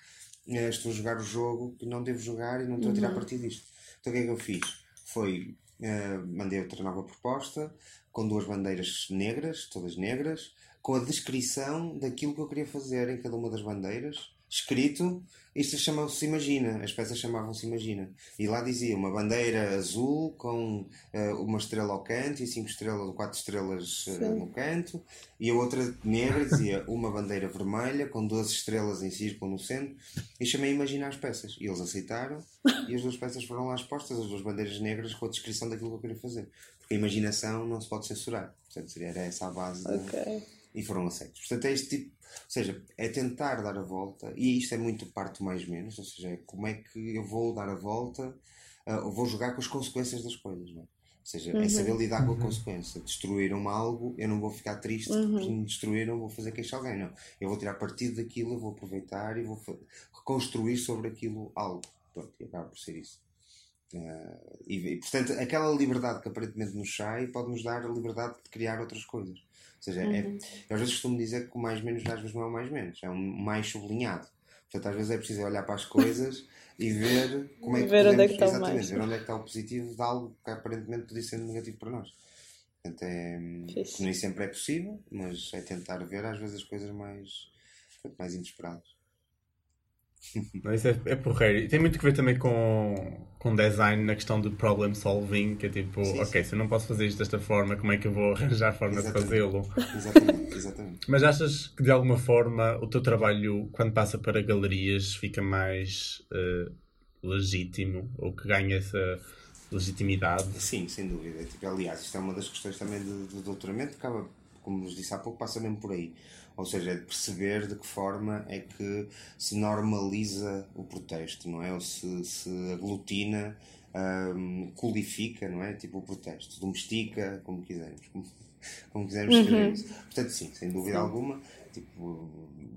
Speaker 3: eh, estou a jogar o jogo que não devo jogar e não estou a tirar partido disto. Então o que é que eu fiz? Foi, eh, mandei outra nova proposta, com duas bandeiras negras, todas negras, com a descrição daquilo que eu queria fazer em cada uma das bandeiras, escrito, isto chamava-se Imagina, as peças chamavam-se Imagina. E lá dizia uma bandeira azul com eh, uma estrela ao canto e cinco estrelas, quatro estrelas eh, no canto, e a outra negra dizia (laughs) uma bandeira vermelha com 12 estrelas em círculo no centro, e chamei Imagina as peças. E eles aceitaram, e as duas peças foram lá expostas, as duas bandeiras negras com a descrição daquilo que eu queria fazer. Porque a imaginação não se pode censurar. Portanto, era essa a base. da-
Speaker 1: Ok.
Speaker 3: e foram aceitos. Portanto, é este tipo, ou seja, é tentar dar a volta, e isto é muito parte mais menos, ou seja, é como é que eu vou dar a volta, ou vou jogar com as consequências das coisas, não é? Ou seja, é saber lidar com a consequência. Destruíram-me algo, eu não vou ficar triste porque me destruíram, vou fazer queixar alguém, não. Eu vou tirar partido daquilo, eu vou aproveitar e vou reconstruir sobre aquilo algo. Pronto, e acaba por ser isso. Ah, e, e, portanto, aquela liberdade que aparentemente nos sai pode-nos dar a liberdade de criar outras coisas. Ou seja, é, eu às vezes costumo dizer que o mais menos às vezes não é o mais menos, é um mais sublinhado. Portanto, às vezes é preciso olhar para as coisas (laughs) e ver como é que
Speaker 1: Ver onde é que
Speaker 3: podemos,
Speaker 1: está
Speaker 3: exatamente,
Speaker 1: mais.
Speaker 3: ver onde é que está o positivo de algo que aparentemente podia ser negativo para nós. Portanto, é, nem sempre é possível, mas é tentar ver às vezes as coisas mais, mais inesperadas.
Speaker 2: Isso é, é porreiro. E tem muito que ver também com, com design na questão de problem solving, que é tipo,
Speaker 3: Sim,
Speaker 2: ok, se eu não posso fazer isto desta forma, como é que eu vou (laughs) arranjar forma de
Speaker 3: Exatamente.
Speaker 2: fazê-lo?
Speaker 3: Exatamente, exatamente.
Speaker 2: Mas achas que de alguma forma o teu trabalho, quando passa para galerias, fica mais eh, legítimo ou que ganha essa legitimidade?
Speaker 3: Sim, sem dúvida. Tipo, aliás, isto é uma das questões também do, do doutoramento, que acaba, como nos disse há pouco, passa mesmo por aí. Ou seja, é de perceber de que forma é que se normaliza o protesto, não é? Ou se, se aglutina, codifica, não é? Tipo o protesto, domestica, como quisermos. Como, como quisermos escrever isso. Portanto, sim, sem dúvida alguma. Tipo,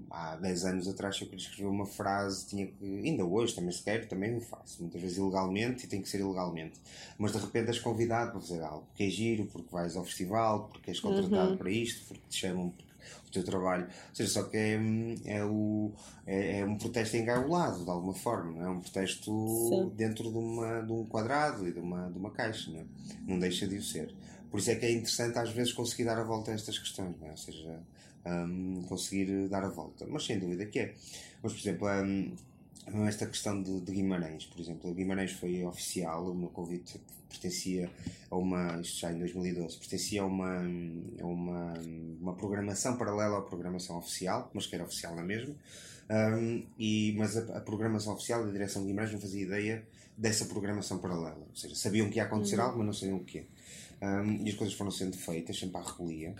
Speaker 3: há 10 anos atrás, se eu queria escrever uma frase, tinha que. Ainda hoje também se quer, também o faço. Muitas vezes ilegalmente e tem que ser ilegalmente. Mas de repente és convidado para fazer algo. Porque é giro, porque vais ao festival, porque és contratado para isto, porque te chamam teu trabalho. Ou seja, só que é, hum, é, o, é, é um protesto engaulado, de alguma forma. Não é? um protesto
Speaker 1: Sim.
Speaker 3: dentro de, uma, de um quadrado e de uma, de uma caixa. Não, é? não deixa de o ser. Por isso é que é interessante às vezes conseguir dar a volta a estas questões. Não é? Ou seja, hum, conseguir dar a volta. Mas sem dúvida que é. Mas, por exemplo, hum, esta questão de, de Guimarães, por exemplo. Guimarães foi oficial, o meu convite pertencia a uma, isto já em 2012, pertencia a uma, a uma, uma programação paralela à programação oficial, mas que era oficial na mesma. Um, e, mas a, a programação oficial da direção de Guimarães não fazia ideia dessa programação paralela. Ou seja, sabiam que ia acontecer algo, mas não sabiam o quê. Um, e as coisas foram sendo feitas, sempre à revelia.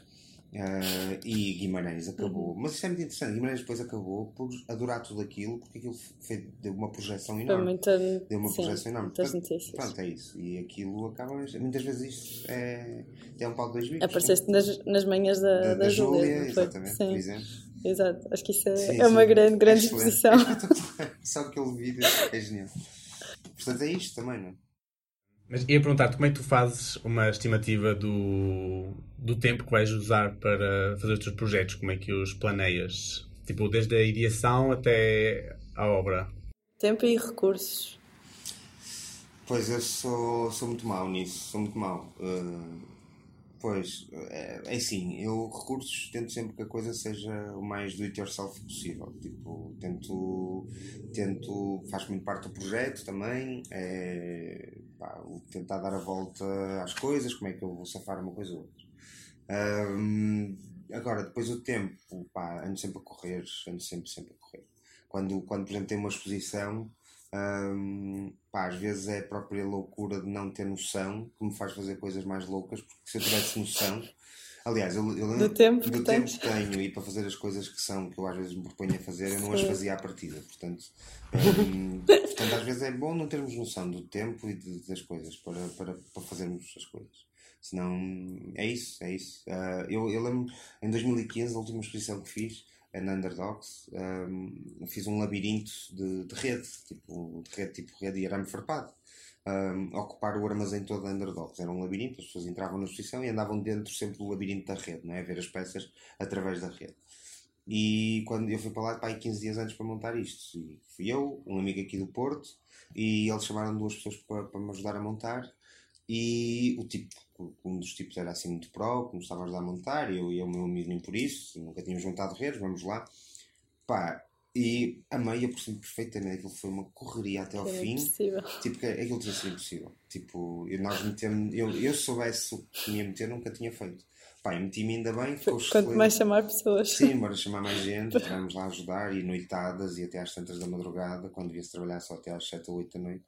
Speaker 3: Uh, e Guimarães acabou. Mas isso é muito interessante. Guimarães depois acabou por adorar tudo aquilo, porque aquilo foi, deu uma projeção enorme.
Speaker 1: muita,
Speaker 3: Deu uma
Speaker 1: sim,
Speaker 3: projeção enorme.
Speaker 1: muitas
Speaker 3: Portanto,
Speaker 1: notícias.
Speaker 3: Pronto, é isso. E aquilo acaba. Muitas vezes isto é, é um pau de dois bicos.
Speaker 1: Apareceste nas, nas manhãs da,
Speaker 3: da,
Speaker 1: da,
Speaker 3: da
Speaker 1: Júlia,
Speaker 3: Júlia, exatamente,
Speaker 1: Sim,
Speaker 3: por exemplo.
Speaker 1: exato. Acho que isso é,
Speaker 3: Sim,
Speaker 1: é uma grande, grande exposição. (laughs)
Speaker 3: Só aquele vídeo é genial. Portanto, é isto também, não é?
Speaker 2: Mas ia perguntar-te como é que tu fazes uma estimativa do, do tempo que vais usar para fazer os teus projetos? Como é que os planeias? Tipo, desde a ideação até a obra.
Speaker 1: Tempo e recursos.
Speaker 3: Pois eu sou, sou muito mau nisso, sou muito mau. Uh, pois, é, é assim, eu recursos tento sempre que a coisa seja o mais do it yourself possível. Tipo, tento, tento, faz muito parte do projeto também, é, pá, tentar dar a volta às coisas, como é que eu vou safar uma coisa ou outra. Um, agora, depois o tempo, pá, ando sempre a correr, ando sempre, sempre a correr. Quando, quando por exemplo, tem uma exposição, Hum, pá, às vezes é a própria loucura de não ter noção que me faz fazer coisas mais loucas, porque se eu tivesse noção, aliás, eu, eu
Speaker 1: Do tempo
Speaker 3: do
Speaker 1: que
Speaker 3: tempo que tenho e para fazer as coisas que são, que eu às vezes me proponho a fazer, eu não as
Speaker 1: Sim.
Speaker 3: fazia à partida. Portanto, (laughs) hum, portanto, às vezes é bom não termos noção do tempo e de- das coisas para, para, para fazermos as coisas. Senão, é isso, é isso. Uh, eu, eu lembro, em 2015, a última exposição que fiz, na Underdogs, um, fiz um labirinto de, de rede, tipo, de rede tipo rede e arame farpado. Um, ocupar o armazém todo da Underdogs. Era um labirinto, as pessoas entravam na exposição e andavam dentro sempre do labirinto da rede, não é? a ver as peças através da rede. E quando eu fui para lá, pá, 15 dias antes para montar isto, e fui eu, um amigo aqui do Porto, e eles chamaram duas pessoas para, para me ajudar a montar. E o tipo, um dos tipos era assim muito pró, estava a ajudar a montar, e eu e o meu amigo nem por isso, nunca tínhamos montado redes, vamos lá. Pá, e a meia por cima perfeita, né? Aquilo foi uma correria até ao fim. Impossível. Tipo, aquilo tinha sido impossível. Tipo, nós metemos, eu, eu soubesse o que tinha meter, nunca tinha feito. Pá, eu meti-me ainda bem.
Speaker 1: Quanto mais chamar pessoas.
Speaker 3: Sim, bora chamar mais gente, (laughs) vamos lá ajudar, e noitadas, e até às tantas da madrugada, quando devia-se trabalhar só até às 7 ou 8 da noite.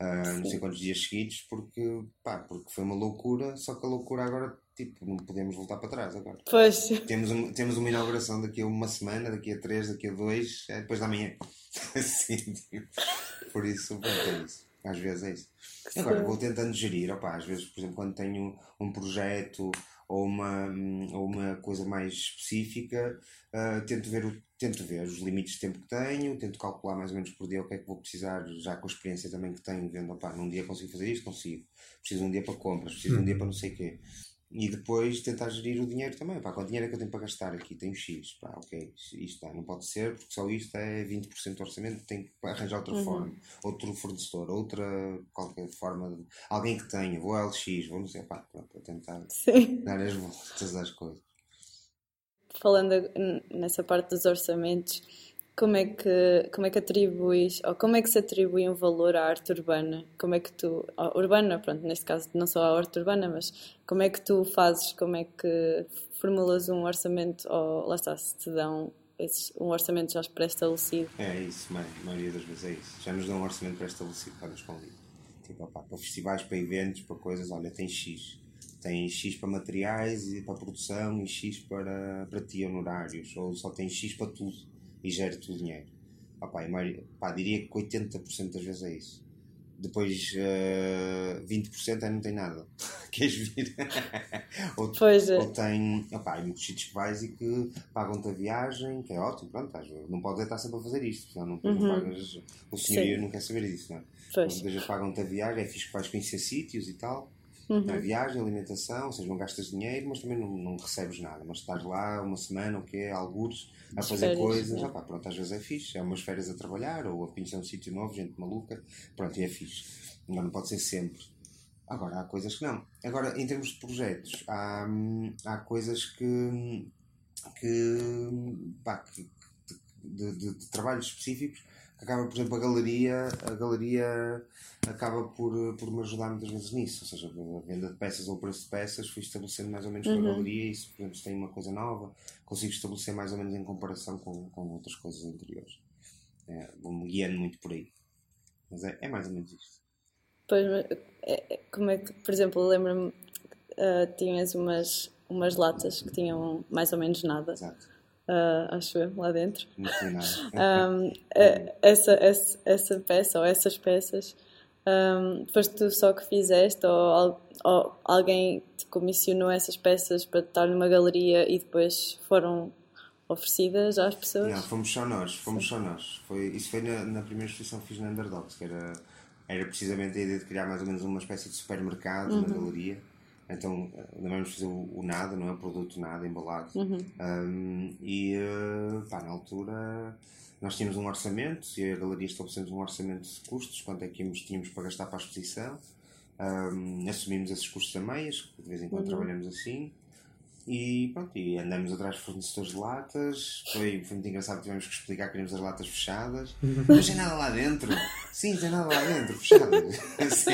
Speaker 3: Uh, não sei quantos dias seguidos, porque, pá, porque foi uma loucura, só que a loucura agora, tipo, não podemos voltar para trás agora.
Speaker 1: Pois.
Speaker 3: Temos, um, temos uma inauguração daqui a uma semana, daqui a três, daqui a dois, é depois da manhã. (laughs) assim, tipo, por isso, é isso. Às vezes é isso. Agora, vou tentando gerir, opa, às vezes, por exemplo, quando tenho um projeto ou uma, ou uma coisa mais específica, uh, tento, ver o, tento ver os limites de tempo que tenho, tento calcular mais ou menos por dia o que é que vou precisar, já com a experiência também que tenho, vendo, opá, num dia consigo fazer isto, consigo. Preciso de um dia para compras, preciso de um dia para não sei o quê. E depois tentar gerir o dinheiro também. Pá, quanto dinheiro é que eu tenho para gastar aqui? Tenho X. Pá, ok, isto. Não pode ser, porque só isto é 20% do orçamento. Tenho que arranjar outra uhum. forma. Outro fornecedor, outra qualquer forma. De, alguém que tenha. Vou ao LX, vou não sei. Pá, pronto, a tentar Sim. dar as voltas às coisas.
Speaker 1: Falando nessa parte dos orçamentos, como é que como é que atribuis ou como é que se atribui um valor à arte urbana? Como é que tu urbana pronto neste caso não só à arte urbana mas como é que tu fazes como é que formulas um orçamento ou lá está se te dão esses, um orçamento já pré-estabelecido?
Speaker 3: É isso a maioria das vezes é isso. Já nos dão um orçamento pré-estabelecido para nos convidar tipo opa, para festivais para eventos para coisas olha tem x. Tem X para materiais e para produção e X para, para ti honorários, ou só tem X para tudo e gera-te o dinheiro. Ah, pá, pá, diria que 80% das vezes é isso. Depois uh, eh, 20% é não tem nada. (laughs) Queres vir? (laughs) ou, pois é. ou tem. Opá, muitos sítios que vais e que pagam-te a viagem, que é ótimo, pronto, não podes estar sempre a fazer isto, senão não, uhum. não pagas. O senhorio não quer saber disso, não é? Pois. Pagam-te a viagem, é fixe que vais conhecer sítios e tal. Uhum. A viagem, alimentação, ou seja, não gastas dinheiro, mas também não, não recebes nada. Mas estás lá uma semana, o que é, alguns, a fazer férias, coisas. É. pronto, às vezes é fixe. É umas férias a trabalhar, ou a conhecer um sítio novo, gente maluca. Pronto, e é fixe. Não, não pode ser sempre. Agora, há coisas que não. Agora, em termos de projetos, há, há coisas que. que, pá, que de, de, de trabalhos específicos acaba, por exemplo, a galeria, a galeria acaba por, por me ajudar muitas vezes nisso, ou seja, a venda de peças ou o preço de peças, fui estabelecendo mais ou menos uhum. com a galeria e se, por exemplo, se tem uma coisa nova, consigo estabelecer mais ou menos em comparação com, com outras coisas anteriores. É, Vou-me guiando muito por aí. Mas é, é mais ou menos isto.
Speaker 1: Pois, é, é, como é que, por exemplo, lembro-me, uh, tinhas umas, umas latas que tinham mais ou menos nada. Exato uh, acho eu, lá dentro. um, (laughs) essa, essa, essa peça ou essas peças, um, foste tu só que fizeste ou, ou alguém te comissionou essas peças para estar numa galeria e depois foram oferecidas às pessoas?
Speaker 3: Não, fomos só nós, fomos Sim. só nós. Foi, isso foi na, na primeira exposição que fiz na Underdogs, que era, era precisamente a ideia de criar mais ou menos uma espécie de supermercado uhum. na galeria então, ainda vamos fazer o, o, nada, não é? O produto nada embalado. Uhum. Um, e, uh, pá, na altura, nós tínhamos um orçamento e a galeria estabelecemos um orçamento de custos, quanto é que íamos, tínhamos para gastar para a exposição. Um, assumimos esses custos a meias, de vez em quando uhum. trabalhamos assim. E pronto, e andamos atrás de fornecedores de latas. Foi, foi muito engraçado, tivemos que explicar que queríamos as latas fechadas. Uhum. (laughs) Mas tem nada lá dentro. Sim, tem nada lá dentro, fechadas. (laughs) Assim.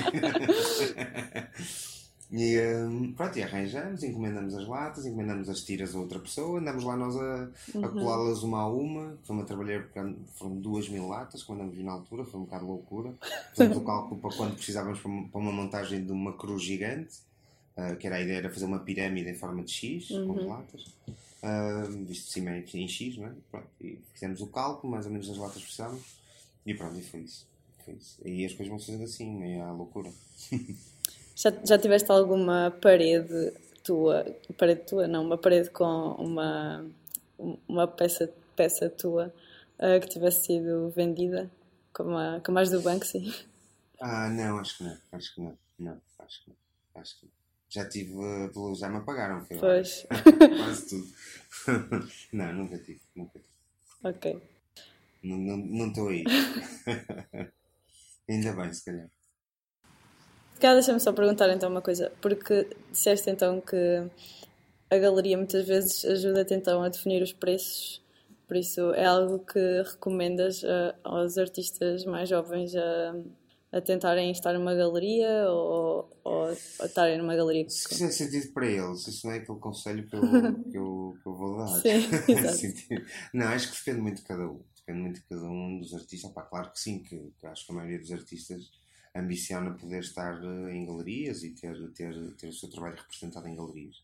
Speaker 3: E um, pronto, e arranjamos, encomendamos as latas, encomendamos as tiras a outra pessoa, andamos lá nós a, uhum. a colá-las uma a uma. Fomos a trabalhar foram duas mil latas, quando andamos na altura, foi um bocado loucura. Fizemos o cálculo para quando precisávamos para uma montagem de uma cruz gigante, uh, que era a ideia era fazer uma pirâmide em forma de X, uhum. com latas. Uh, visto de cima em X, não é? Pronto, e fizemos o cálculo, mais ou menos as latas precisávamos, e pronto, e foi isso. Foi isso. E as coisas vão sendo assim, meio à loucura. (laughs)
Speaker 1: Já, já tiveste alguma parede tua, parede tua, não, uma parede com uma, uma peça, peça tua uh, que tivesse sido vendida, como a, como as do Banksy?
Speaker 3: Ah, não, acho que não, acho que não, não, acho que não, acho que não. Já tive, uh, já me apagaram, foi
Speaker 1: Pois. (laughs)
Speaker 3: Quase tudo. (laughs) não, nunca tive, nunca tive.
Speaker 1: Ok.
Speaker 3: Não estou aí. (laughs) Ainda bem, se calhar.
Speaker 1: Cá deixa-me só perguntar então uma coisa, porque disseste então que a galeria muitas vezes ajuda-te então a definir os preços, por isso é algo que recomendas uh, aos artistas mais jovens a, a tentarem estar numa galeria ou, ou a estarem numa galeria?
Speaker 3: Se fizer sentido para eles, isso não é aquele conselho que eu, (laughs) que eu, que eu vou dar.
Speaker 1: Sim, (laughs) exato.
Speaker 3: não, acho que depende muito de cada um. Depende muito de cada um dos artistas. Pá, claro que sim, que, que acho que a maioria dos artistas ambiciona poder estar eh, em galerias e ter, ter, ter o seu trabalho representado em galerias.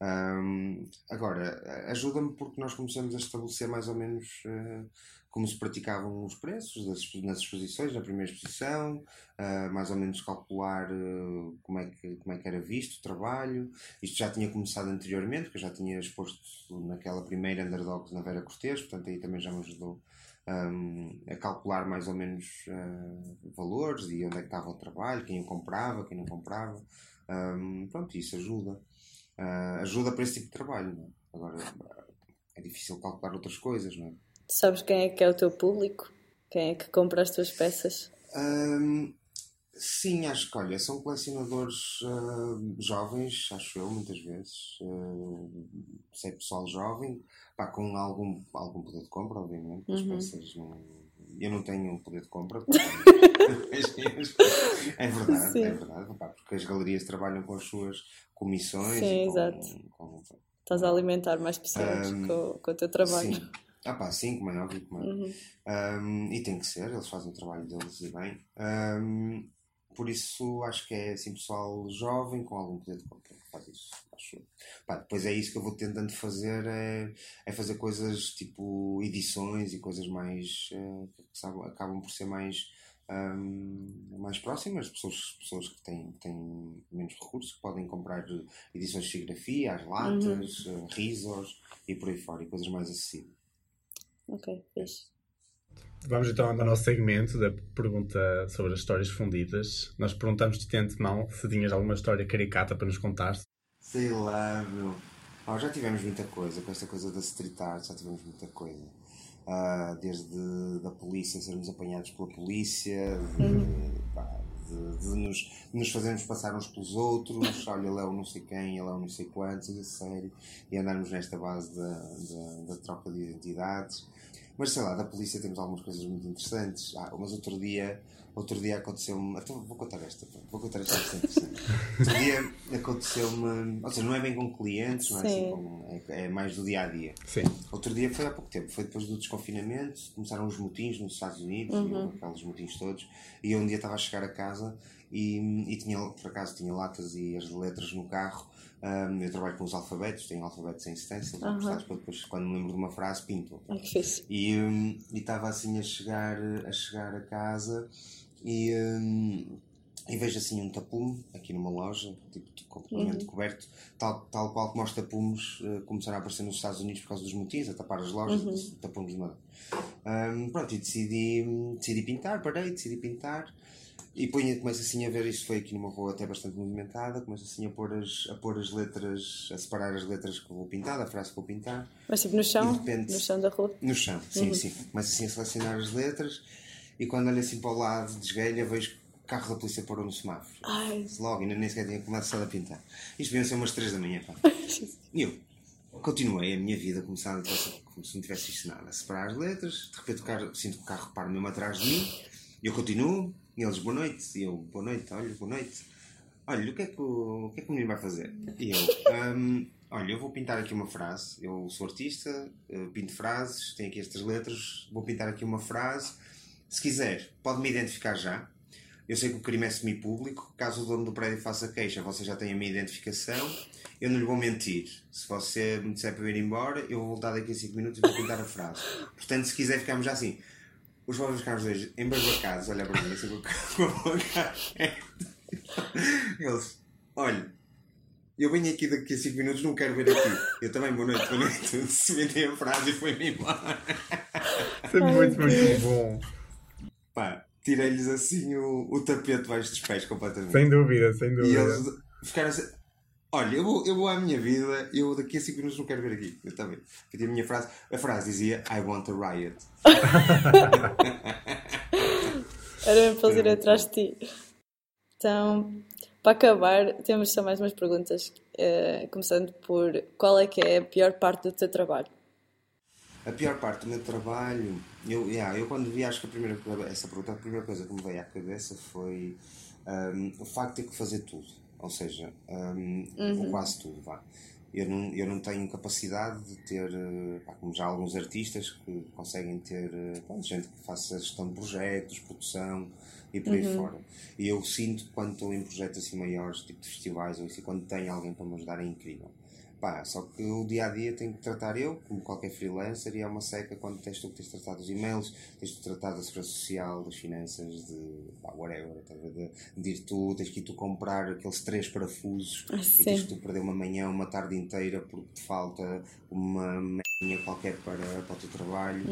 Speaker 3: Um, agora, ajuda-me porque nós começamos a estabelecer mais ou menos uh, como se praticavam os preços das, nas exposições, na primeira exposição, uh, mais ou menos calcular uh, como, é que, como é que era visto o trabalho. Isto já tinha começado anteriormente, porque eu já tinha exposto naquela primeira Underdogs na Vera Cortês, portanto aí também já me ajudou um, a calcular mais ou menos uh, valores e onde é que estava o trabalho, quem o comprava, quem não comprava. Um, pronto, isso ajuda. Uh, ajuda para esse tipo de trabalho. Não é? Agora é difícil calcular outras coisas, não é?
Speaker 1: Sabes quem é que é o teu público? Quem é que compra as tuas peças?
Speaker 3: Um, sim, acho que olha, são colecionadores uh, jovens, acho eu, muitas vezes. Uh, sei pessoal jovem Pá, com algum, algum poder de compra, obviamente. As uhum. peças não. Eu não tenho poder de compra. (laughs) (laughs) é verdade, Sim. é verdade. Pá, porque as galerias trabalham com as suas comissões.
Speaker 1: Sim, com, exato. Com, Estás a alimentar mais pessoas um, com, com o teu trabalho.
Speaker 3: Sim. Ah pá, sim, como é óbvio, como é. Uhum. Um, e tem que ser, eles fazem o trabalho deles e bem. Um, por isso acho que é assim pessoal jovem com algum poder de compra faz isso. Acho. Pá, depois é isso que eu vou tentando fazer, é, é fazer coisas tipo edições e coisas mais uh, que acabam por ser mais, um, mais próximas, pessoas, pessoas que têm, têm menos recursos, que podem comprar edições de fotografia, as latas, uhum. uh, risos e por aí fora, e coisas mais acessíveis.
Speaker 1: Ok, fixe.
Speaker 2: Vamos então ao nosso segmento da pergunta sobre as histórias fundidas. Nós perguntamos-te de antemão se tinhas alguma história caricata para nos contar.
Speaker 3: Sei lá, meu. Oh, já tivemos muita coisa com esta coisa da street art, já tivemos muita coisa. Uh, desde da polícia sermos apanhados pela polícia, de, uhum. pá, de, de, nos, de nos fazermos passar uns pelos outros, (laughs) olha, ele é o não sei quem, ele é o não sei quantos, e a sério, e andarmos nesta base da, da, da troca de identidades. Mas sei lá, da polícia temos algumas coisas muito interessantes. Ah, mas outro dia, outro dia aconteceu-me. Então vou contar esta, vou contar esta bastante interessante. outro dia aconteceu-me. Ou seja, não é bem com clientes, não é, assim com, é, é, mais do dia a dia.
Speaker 2: Sim.
Speaker 3: Outro dia foi há pouco tempo, foi depois do desconfinamento, começaram os motins nos Estados Unidos, uhum. aqueles motins todos, e eu um dia estava a chegar a casa e, e tinha, por acaso, tinha latas e as letras no carro um, eu trabalho com os alfabetos, tenho alfabetos em stencil, uhum. para depois, quando me lembro de uma frase, pinto. e um, estava assim a chegar, a chegar a casa e, um, e vejo assim um tapume aqui numa loja, tipo completamente uhum. coberto, tal, tal qual como os tapumes uh, começaram a aparecer nos Estados Unidos por causa dos motins, a tapar as lojas, uhum. tapumes de madeira. Um, pronto, e decidi, decidi pintar, parei, decidi pintar. E ponho, começo assim a ver, isto foi aqui numa rua até bastante movimentada, começo assim a pôr as, a pôr as letras, a separar as letras que vou pintar, a frase que vou pintar.
Speaker 1: Mas tipo no chão? Repente, no chão da rua?
Speaker 3: No chão, sim, uhum. sim. Começo assim a selecionar as letras e quando olho assim para o lado, desguelha, vejo que o carro da polícia parou no semáforo.
Speaker 1: Ai.
Speaker 3: Logo, ainda nem sequer tinha começado a pintar. Isto veio a ser umas 3 da manhã, pá. (laughs) e eu continuei a minha vida como se, como se não tivesse visto nada, a separar as letras, de repente o carro, sinto que o carro para mesmo atrás de mim, e eu continuo e eles, boa noite. E eu, boa noite, olha, boa noite. Olha, o que é que o, o, que é que o menino vai fazer? E eu, um, olha, eu vou pintar aqui uma frase. Eu sou artista, pinto frases, tenho aqui estas letras, vou pintar aqui uma frase. Se quiser, pode-me identificar já. Eu sei que o crime é semi-público. Caso o dono do prédio faça queixa, você já tem a minha identificação. Eu não lhe vou mentir. Se você me disser para eu ir embora, eu vou voltar daqui a 5 minutos e vou pintar a frase. Portanto, se quiser, ficamos já assim os vovos ficaram os dois embasbacados, olha para mim, assim com a boca Eles, olha, eu venho aqui daqui a 5 minutos, não quero ver aqui. Eu também, boa noite, boa noite. (laughs) Sementei a frase e foi-me embora.
Speaker 2: É muito, muito bom.
Speaker 3: Pá, tirei-lhes assim o, o tapete debaixo dos pés completamente.
Speaker 2: Sem dúvida, sem dúvida.
Speaker 3: E eles ficaram assim. Olha, eu vou, eu vou à minha vida, eu daqui a 5 minutos não quero ver aqui. Eu também. Porque a minha frase, a frase dizia I want a riot. (laughs)
Speaker 1: Era mesmo para ir atrás de ti. Então, para acabar, temos só mais umas perguntas. eh, começando por qual é que é a pior parte do teu trabalho?
Speaker 3: A pior parte do meu trabalho, eu, yeah, eu quando vi, acho que a primeira, essa pergunta, a primeira coisa que me veio à cabeça foi um, o facto de ter que fazer tudo. Ou seja, um, ou quase tudo, vá. Eu não, eu não tenho capacidade de ter, eh, pá, como já alguns artistas que conseguem ter, eh, pá, gente que faça gestão de projetos, produção e por aí fora. E eu sinto que quando estou em projetos assim maiores, tipo de festivais ou assim, quando tenho alguém para me ajudar é incrível. Pá, só que o dia a dia tenho que tratar eu, como qualquer freelancer, e é uma seca quando tens tu que tens de tratar dos e-mails, tens de tratar da segurança social, das finanças, de pá, whatever, de, de ir tu, tens que ir tu comprar aqueles três parafusos
Speaker 1: Ah,
Speaker 3: e
Speaker 1: sim.
Speaker 3: tens que tu perder uma manhã, uma tarde inteira porque te falta uma merda qualquer para, para o teu trabalho.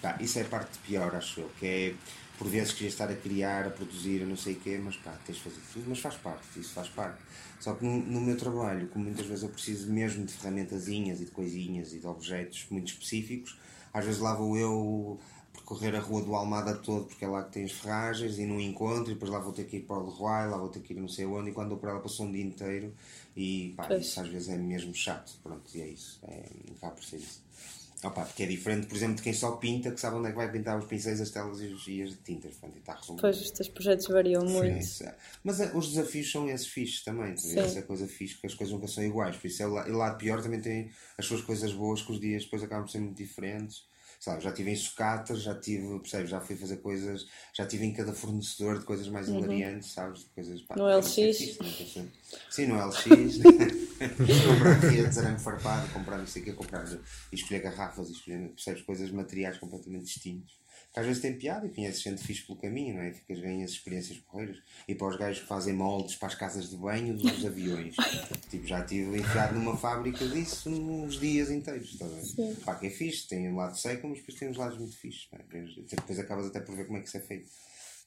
Speaker 3: Pá, isso é a parte pior, acho eu, que é por vezes queria estar a criar, a produzir, a não sei o quê, mas pá, tens de fazer tudo, mas faz parte, isso faz parte. Só que no, no meu trabalho, como muitas vezes eu preciso mesmo de ferramentazinhas e de coisinhas e de objetos muito específicos, às vezes lá vou eu percorrer a rua do Almada todo porque é lá que tem as ferragens e não encontro e depois lá vou ter que ir para o Leroy, lá vou ter que ir não sei onde e quando dou para ela passou um dia inteiro e pá,
Speaker 1: Pois.
Speaker 3: isso às vezes é mesmo chato, pronto, e é isso, é, acaba por ser isso. Opa, porque é diferente, por exemplo, de quem só pinta, que sabe onde é que vai pintar os pincéis, as telas e, os, as tintas. Portanto, está resumido.
Speaker 1: Pois, os teus projetos variam muito.
Speaker 3: Mas é, os desafios são esses fixos também.
Speaker 1: Sim.
Speaker 3: Essa a coisa fixe, que as coisas nunca são iguais. Por isso, é e pior também tem as suas coisas boas, que os dias depois acabam por ser muito diferentes. Sabe, já estive em sucatas, já tive, percebes, já fui fazer coisas, já estive em cada fornecedor de coisas mais hilariantes, sabes? De coisas, pá,
Speaker 1: Uhum. No
Speaker 3: isso
Speaker 1: LX?
Speaker 3: fixe, não Sim, no LX. (laughs) comprar redes, arame farpado, comprar não sei o quê, comprar e escolher garrafas, e escolher, percebes, coisas, materiais completamente distintos. Às vezes tem piada e conheces gente fixe pelo caminho, não é? Ficas, ganhas experiências porreiras. E para os gajos que fazem moldes para as casas de banho dos aviões. (laughs) tipo, já estive enfiado numa fábrica disso uns dias inteiros, estás a ver? Pá, que é fixe, tem um lado seco, mas depois tem uns lados muito fixes. é? Depois acabas até por ver como é que isso é feito.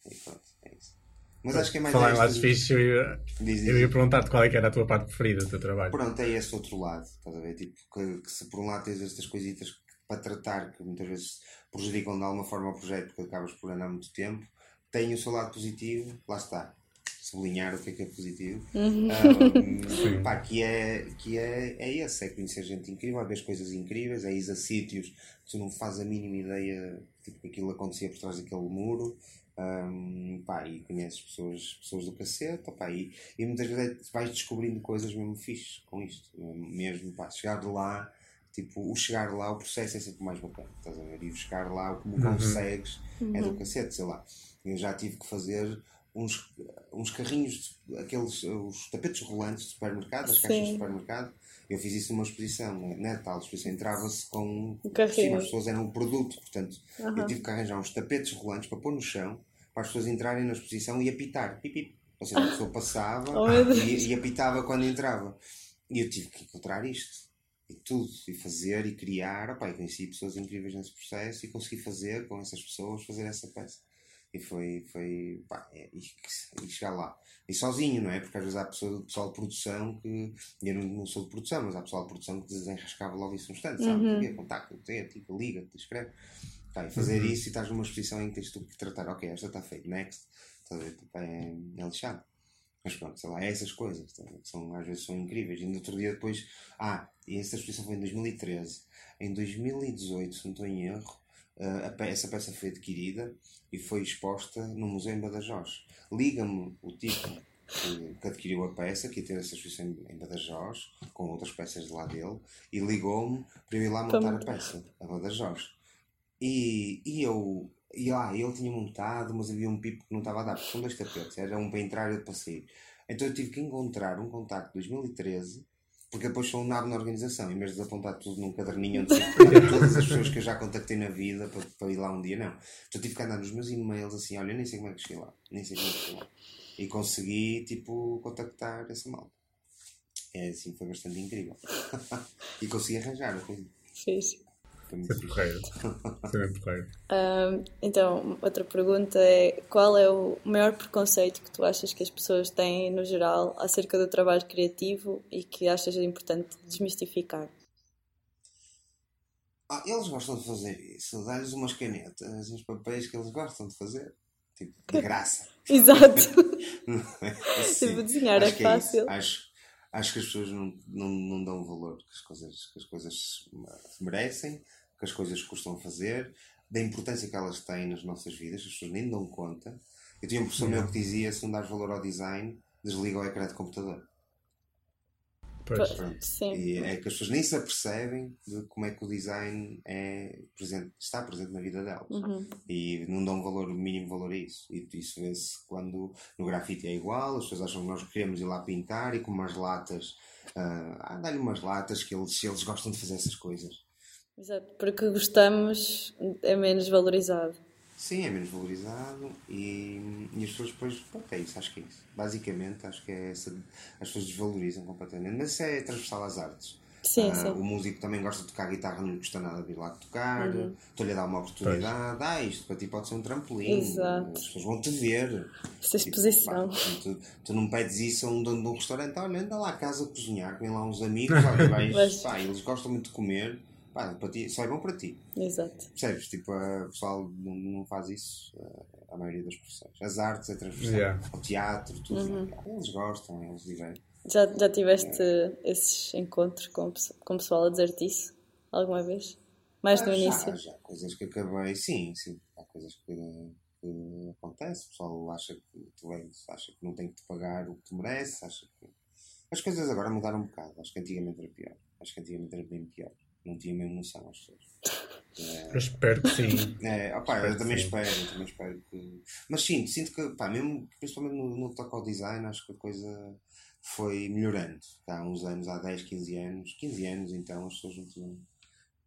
Speaker 3: E pronto, é isso. Mas acho que é mais
Speaker 2: Falar em lados fixos, eu ia, eu ia perguntar-te qual é que era a tua parte preferida do teu trabalho.
Speaker 3: Pronto, é esse outro lado, estás a ver? Tipo, que, que se por um lado tens estas coisitas para tratar que muitas vezes prejudicam de alguma forma o projeto porque acabas por andar muito tempo, tem o seu lado positivo, lá está. Sublinhar o que é que é positivo. Ah, pá, que é, que é, é esse, é conhecer gente incrível, é ver coisas incríveis, é ir a sítios que tu não fazes a mínima ideia tipo, que aquilo acontecia por trás daquele muro. Um, pá, e conheces pessoas, pessoas do cacete, pá, e, e muitas vezes vais descobrindo coisas mesmo fixes com isto, mesmo pá, chegar de lá, tipo, o chegar lá, o processo é sempre mais bacana, estás a ver? E o chegar lá, o como consegues é do cacete, sei lá. Eu já tive que fazer uns, uns carrinhos, aqueles, os tapetes rolantes de supermercado, as caixas de
Speaker 1: Sim.
Speaker 3: supermercado. Eu fiz isso numa exposição, não é tal exposição, entrava-se com.
Speaker 1: O carrinho.
Speaker 3: Sim, as pessoas eram o produto, portanto, eu tive que arranjar uns tapetes rolantes para pôr no chão, para as pessoas entrarem na exposição e apitar. Pip, pip. Ou seja, a pessoa passava (laughs)
Speaker 1: Oh,
Speaker 3: e, e apitava quando entrava. E eu tive que encontrar isto. E tudo. E fazer e criar. Opa, e conheci pessoas incríveis nesse processo e consegui fazer com essas pessoas, fazer essa peça. E foi. foi pá, é, e, e chegar lá. E sozinho, não é? Porque às vezes há pessoa, pessoal de produção que. Eu não, não sou de produção, mas há pessoal de produção que desenrascava logo isso um instante, sabe? Uhum. Contacto, tipo, liga-te, escreve. Tá, e fazer isso e estás numa exposição em que tens tu que tratar, ok, esta está feita, next, estás a ver? Tipo, é, é lixado. Mas pronto, sei lá, é essas coisas tá, que são, às vezes são incríveis. E no outro dia depois, ah, e essa exposição foi em 2013. Em 2018, se não estou em erro, a pe- essa peça foi adquirida e foi exposta no Museu em Badajoz. Liga-me o tipo que, que adquiriu a peça, que ia ter essa exposição em, Badajoz, com outras peças de lá dele, e ligou-me para eu ir lá montar a peça, a Badajoz. E, e eu. E lá, ele tinha montado, mas havia um pipo que não estava a dar, são dois tapetes, era um para entrar e outro para sair. Então eu tive que encontrar um contacto de 2013 porque depois sou um nabo na organização, em vez de apontar tudo num caderninho onde (laughs) todas as pessoas que eu já contactei na vida para, para ir lá um dia, não. Então tive que andar nos meus e-mails assim, olha, nem sei como é que cheguei lá, nem sei como é que cheguei lá. E consegui, tipo, contactar essa malta. É assim, foi bastante incrível. (laughs) e consegui arranjar a coisa. Foi muito
Speaker 2: Sempre porreiro. (laughs)
Speaker 1: Ahm, então, outra pergunta é: qual é o maior preconceito que tu achas que as pessoas têm no geral acerca do trabalho criativo e que achas importante desmistificar?
Speaker 3: Ah, eles gostam de fazer isso, dá-lhes umas canetas, uns papéis que eles gostam de fazer. Tipo, de graça. (laughs)
Speaker 1: Exato! (laughs)
Speaker 3: É assim.
Speaker 1: Tipo, desenhar é
Speaker 3: Acho que
Speaker 1: fácil.
Speaker 3: isso. Acho, acho que as pessoas não, não, não dão valor que as, coisas, que as coisas merecem, que as coisas custam a fazer, da importância que elas têm nas nossas vidas, as pessoas nem dão conta. Eu tinha um professor meu que dizia: se não dás valor ao design, desliga o ecrã de computador.
Speaker 1: Sim.
Speaker 3: E é que as pessoas nem se apercebem de como é que o design é presente, está presente na vida delas.
Speaker 1: Uhum.
Speaker 3: E não dão valor, o mínimo valor a isso. E isso vê-se quando no grafite é igual, as pessoas acham que nós queremos ir lá pintar e com umas latas, ah, ah, dá-lhe umas latas que eles, eles gostam de fazer essas coisas.
Speaker 1: Exato, porque gostamos é menos valorizado.
Speaker 3: Sim, é menos valorizado e, e as pessoas depois, pronto, é isso, acho que é isso. Basicamente, acho que é essa, as pessoas desvalorizam completamente. Mas isso é transversal às artes.
Speaker 1: Sim,
Speaker 3: Ah,
Speaker 1: sim.
Speaker 3: O músico também gosta de tocar guitarra, não lhe custa nada vir lá tocar.
Speaker 1: Uhum.
Speaker 3: Estou-lhe a dar uma oportunidade. Ah, isto para ti pode ser um trampolim.
Speaker 1: Exato.
Speaker 3: As pessoas vão te ver.
Speaker 1: Essa exposição.
Speaker 3: Pá, tu, tu não pedes isso a um dono de um restaurante. Olha, anda lá a casa a cozinhar, vem lá uns amigos. Olha, (laughs) vais, pá, eles gostam muito de comer. Pá, para ti, só é bom para ti.
Speaker 1: Exato.
Speaker 3: Percebes? Tipo, o pessoal não, não faz isso, eh, a maioria das profissões. As artes é transversal.
Speaker 2: Yeah.
Speaker 3: O teatro, tudo.
Speaker 1: Uhum.
Speaker 3: Eles gostam, eles divertem.
Speaker 1: Já, já tiveste esses encontros com, com pessoal a dizer-te isso? Alguma vez? Mais no
Speaker 3: Ah,
Speaker 1: início?
Speaker 3: Já, já, coisas que acabei, sim, sim. Há coisas que, que acontecem. O pessoal acha que tu és, acha que não tem que te pagar o que tu mereces, acha que. As coisas agora mudaram um bocado. Acho que antigamente era pior. Acho que antigamente era bem pior. Não tinha mesmo noção as pessoas. É,
Speaker 2: Eu espero que sim.
Speaker 3: É, opá,
Speaker 2: Espero
Speaker 3: eu também
Speaker 2: sim.
Speaker 3: espero, eu também espero que. Mas sim, sinto que, pá, mesmo, principalmente no, no que toca ao design, acho que a coisa foi melhorando. Há uns anos, há 10, 15 anos, 15 anos então, as pessoas não tinham,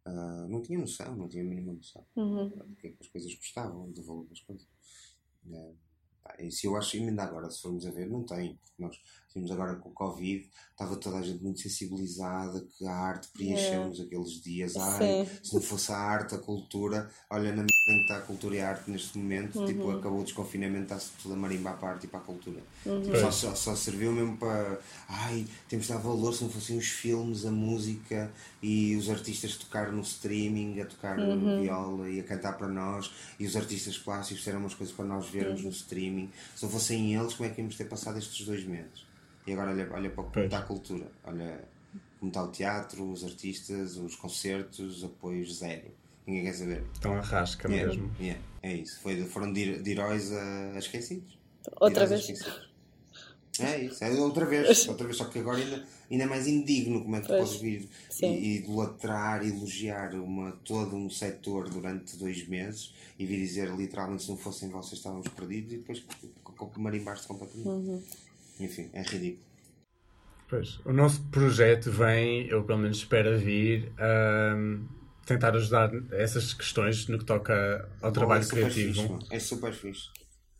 Speaker 3: ah, não tinham noção, não tinham a mínima noção
Speaker 1: Uhum.
Speaker 3: do que é que as coisas custavam, do valor das coisas. É, pá, isso eu acho, e ainda agora, se formos a ver, não tem, porque nós tínhamos agora com o Covid, estava toda a gente muito sensibilizada que a arte preencheu-nos aqueles dias. Ai,
Speaker 1: Sim.
Speaker 3: se não fosse a arte, a cultura, olha na merda em que está a cultura e a arte neste momento, tipo, acabou o desconfinamento, está-se tudo a marimbar para a arte e para a cultura. Tipo, só, só, só serviu mesmo para, ai, temos de dar valor se não fossem os filmes, a música e os artistas tocar no streaming, a tocar viola e a cantar para nós, e os artistas plásticos fizeram umas coisas para nós vermos no streaming. Se não fossem eles, como é que íamos ter passado estes dois meses? E agora olha, olha para como está a cultura, olha como está o teatro, os artistas, os concertos, apoios zero. Ninguém quer saber.
Speaker 2: Estão a rasca
Speaker 3: Yeah,
Speaker 2: mesmo.
Speaker 3: yeah, é isso. Foi, foram de, de heróis a, a esquecidos.
Speaker 1: Outra vez.
Speaker 3: esquecidos. É isso, é outra vez, (laughs) outra vez, só que agora ainda, ainda é mais indigno como é que tu
Speaker 1: Pois,
Speaker 3: podes vir
Speaker 1: sim.
Speaker 3: e, e idolatrar, elogiar uma, todo um setor durante dois meses e vir dizer literalmente se não fossem vocês estávamos perdidos e depois marimbaste completamente.
Speaker 1: Uhum.
Speaker 3: Enfim, é ridículo.
Speaker 2: Pois, o nosso projeto vem, eu pelo menos espero vir, ahm, tentar ajudar essas questões no que toca ao trabalho
Speaker 3: é
Speaker 2: criativo.
Speaker 3: Fixe, é super fixe.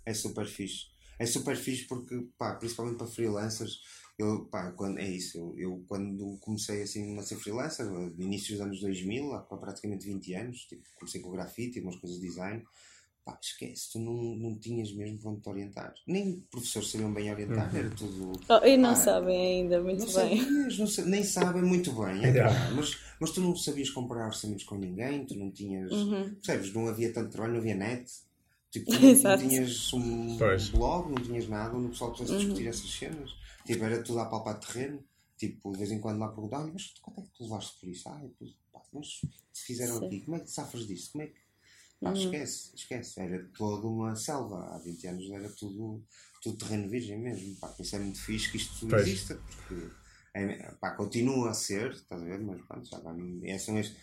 Speaker 3: É super fixe. É super fixe porque, pá, principalmente para freelancers, eu, pá, quando, é isso. Eu, eu quando comecei assim a ser freelancer, no início dos anos 2000, há praticamente 20 anos, tipo, comecei com grafite e umas coisas de design. Pá, esquece, tu não, não tinhas mesmo para onde te orientar. Nem professores sabiam bem orientar, era tudo.
Speaker 1: Oh, e não
Speaker 3: Ah,
Speaker 1: sabem ainda muito
Speaker 3: Não
Speaker 1: bem.
Speaker 3: sabias, não sa- nem sabem muito bem, é. (laughs) Mas, mas tu não sabias comparar orçamentos com ninguém, tu não tinhas.
Speaker 1: Uhum.
Speaker 3: Percebes? Não havia tanto trabalho, não havia net. Tipo, (laughs) não, não tinhas um
Speaker 2: Pois.
Speaker 3: blog, não tinhas nada onde o pessoal
Speaker 1: Uhum.
Speaker 3: pudesse discutir essas cenas. Tipo, era tudo a palpar terreno. Tipo, de vez em quando lá perguntar, olha, mas quanto é que tu levaste por isso? Ah, depois, pá, mas te fizeram
Speaker 1: Sim.
Speaker 3: aqui, como é que te safas disso? Como é que. Pá,
Speaker 1: Uhum.
Speaker 3: esquece, esquece. Era toda uma selva. Há 20 anos era tudo, tudo terreno virgem mesmo. Pá, isso é muito fixe que isto
Speaker 2: Pois.
Speaker 3: exista, porque é, pá, continua a ser, estás a ver? Mas pronto, já vai, é, são este,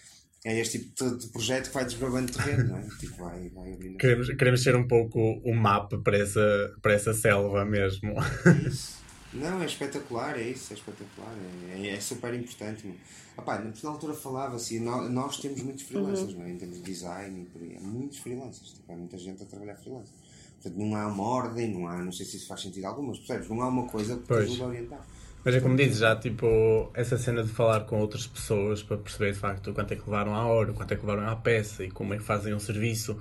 Speaker 3: é este tipo de, de projeto que vai desbravando terreno, não é? (laughs) Tipo, vai, vai abrindo.
Speaker 2: Queremos, queremos ser um pouco o mapa para essa, para essa selva mesmo.
Speaker 3: É isso. Não, é espetacular, é isso, é espetacular, é, é super importante. Opa, na altura falava-se, nós, nós, temos muitos freelancers, uhum. não é? em termos de design e por aí, há muitos freelancers, tipo, há muita gente a trabalhar freelance. Portanto, não há uma ordem, não há, não sei se isso faz sentido algum, mas percebes, não há uma coisa que te ajude a orientar.
Speaker 2: Mas é como dizes, já tipo, essa cena de falar com outras pessoas para perceber de facto quanto é que levaram à hora, quanto é que levaram à peça e como é que fazem o serviço.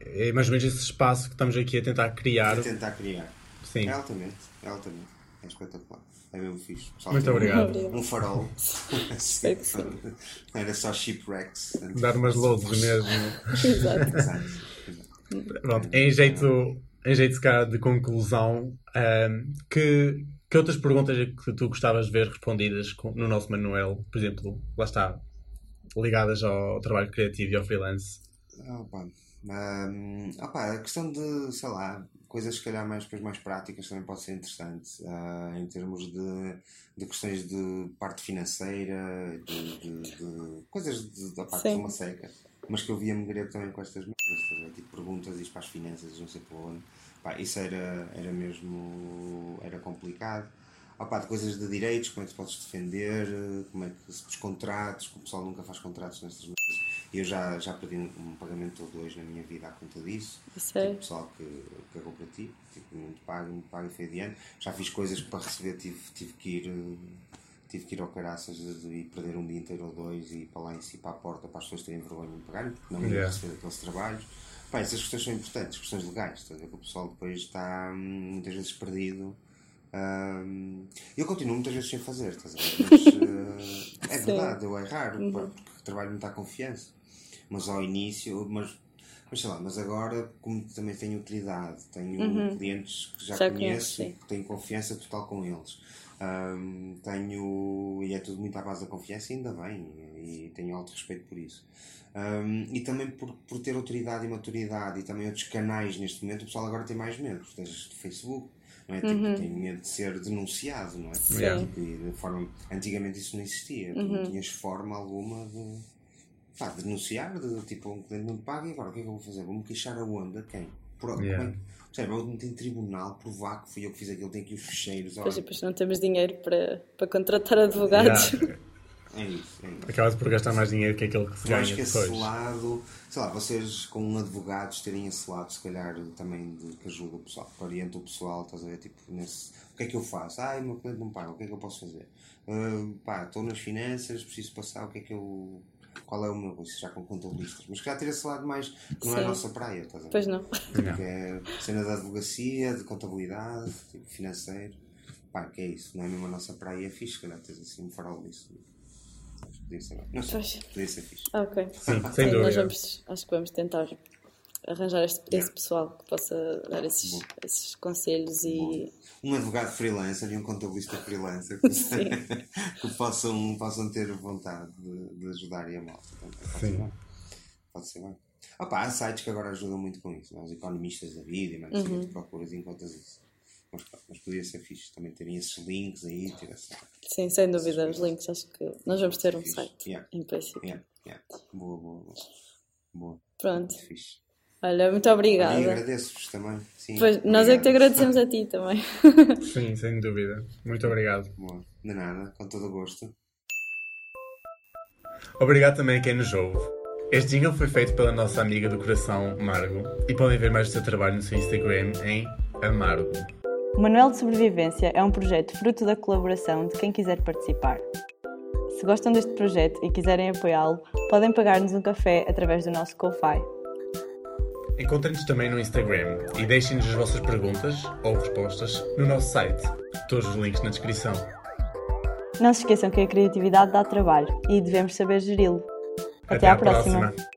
Speaker 2: É mais ou menos esse espaço que estamos aqui a tentar criar.
Speaker 3: A tentar criar. Sim. É altamente, é altamente. É espetacular. É mesmo fixe.
Speaker 2: Pessoal, Muito obrigado.
Speaker 3: Um farol. (laughs) Era só shipwrecks.
Speaker 2: Dar umas loads mesmo. (laughs) Exato. Pronto, em jeito, em jeito de conclusão, um, que que outras perguntas é que tu gostavas de ver respondidas no nosso manual, por exemplo, lá está, ligadas ao trabalho criativo e ao freelance?
Speaker 3: Opa, um, opa, a questão de, sei lá, coisas se calhar mais, mais práticas também pode ser interessante, uh, em termos de, de questões de parte financeira, de, de, de coisas de, da parte Sim. de uma seca, mas que eu via-me grego também com estas merdas, tipo perguntas e para as finanças, não sei por onde Pá, isso era, era mesmo era complicado. Opa, de coisas de direitos, como é que podes defender, como é que se os contratos, que o pessoal nunca faz contratos nestas mesas. Eu já, já perdi um pagamento ou dois na minha vida à conta disso.
Speaker 1: Sei.
Speaker 3: Tipo, pessoal que cagou para ti, tipo, não te paga, não te paga e foi adiante. Já fiz coisas que para receber tive, tive que ir tive que ir ao caraças e perder um dia inteiro ou dois e ir para lá em si para a porta para as pessoas terem vergonha de me pagarem, porque não ia yeah. receber aqueles trabalhos. Pá, essas questões são importantes, questões legais, que o pessoal depois está hum, muitas vezes perdido. Um, eu continuo muitas vezes sem fazer, estás a ver? Mas uh, é (laughs) verdade, eu é raro, uhum. porque trabalho muita confiança. Mas ao início, mas, mas sei lá, mas agora, como também tenho utilidade, tenho uhum. clientes que já, já conheço, conheço que tenho confiança total com eles. Um, tenho, e é tudo muito à base da confiança, ainda bem, e tenho alto respeito por isso. Um, e também por, por ter autoridade e maturidade e também outros canais neste momento, o pessoal agora tem mais medo. Tens do Facebook, não é? Tipo, uhum. Tem medo de ser denunciado, não é?
Speaker 1: Sim.
Speaker 3: de forma, antigamente isso não existia, uhum. não tinhas forma alguma de, pá, de denunciar, de tipo, um cliente não te paga e agora o que é que eu vou fazer? Vou-me queixar aonde? A quem? Por, yeah. como é que, Percebe? Eu não tenho tribunal provar que fui eu que fiz aquilo, tem aqui os fecheiros.
Speaker 1: Pois, depois não temos dinheiro para, para contratar advogados.
Speaker 3: Yeah. (laughs) É isso, é isso.
Speaker 2: Acabas por gastar mais dinheiro que aquele que se ganha
Speaker 3: acho que
Speaker 2: depois.
Speaker 3: esse lado, sei lá, vocês com advogados terem esse lado, se calhar também de, que ajuda o pessoal, que orienta o pessoal, estás a ver, tipo, nesse, o que é que eu faço? Ah, o meu cliente não paga, o que é que eu posso fazer? Uh, pá, estou nas finanças, preciso passar, o que é que eu qual é o meu gosto, já com contabilistas. Mas cá ter esse lado mais que não Sim. é a nossa praia, estás a ver?
Speaker 1: Pois não.
Speaker 3: Que é cena da advocacia, de contabilidade, tipo financeiro. Pá, que é isso, não é mesmo a nossa praia, é fixe, calhar tens assim um farol disso. Podia ser, não sei, podia ser fixe.
Speaker 1: Ah, ok.
Speaker 2: Sim, sem dúvida.
Speaker 1: Nós vamos, acho que vamos tentar arranjar este, yeah. esse pessoal que possa dar esses, esses conselhos e.
Speaker 3: Um advogado freelancer e um contabilista freelancer que, (laughs) (laughs) que possam, possam ter vontade de, de ajudar e a malta. Pode Sim. ser bem. Pode ser bem. Opa, há sites que agora ajudam muito com isso, os economistas da vida, mas uhum. tu procuras e encontras isso. Mas, mas podia ser fixe também terem esses links aí. Ter essa,
Speaker 1: Sim, sem dúvida, os links. Acho que nós vamos ter um fixe. site,
Speaker 3: yeah.
Speaker 1: em princípio.
Speaker 3: Yeah. Yeah. Boa, boa, boa. boa.
Speaker 1: Pronto.
Speaker 3: Muito fixe.
Speaker 1: Olha, muito obrigada.
Speaker 3: E agradeço-vos também. Sim,
Speaker 1: pois, nós é que te agradecemos (laughs) a ti também.
Speaker 2: Sim, sem dúvida. Muito obrigado.
Speaker 3: Boa. De nada, com todo o gosto.
Speaker 2: Obrigado também a quem nos ouve. Este jingle foi feito pela nossa amiga do coração, Margo, e podem ver mais do seu trabalho no seu Instagram em Amargo.
Speaker 1: O Manuel de Sobrevivência é um projeto fruto da colaboração de quem quiser participar. Se gostam deste projeto e quiserem apoiá-lo, podem pagar-nos um café através do nosso Ko-Fi.
Speaker 2: Encontrem-nos também no Instagram e deixem-nos as vossas perguntas ou respostas no nosso site. Todos os links na descrição.
Speaker 1: Não se esqueçam que a criatividade dá trabalho e devemos saber geri-lo.
Speaker 2: Até, Até à, próxima. próxima.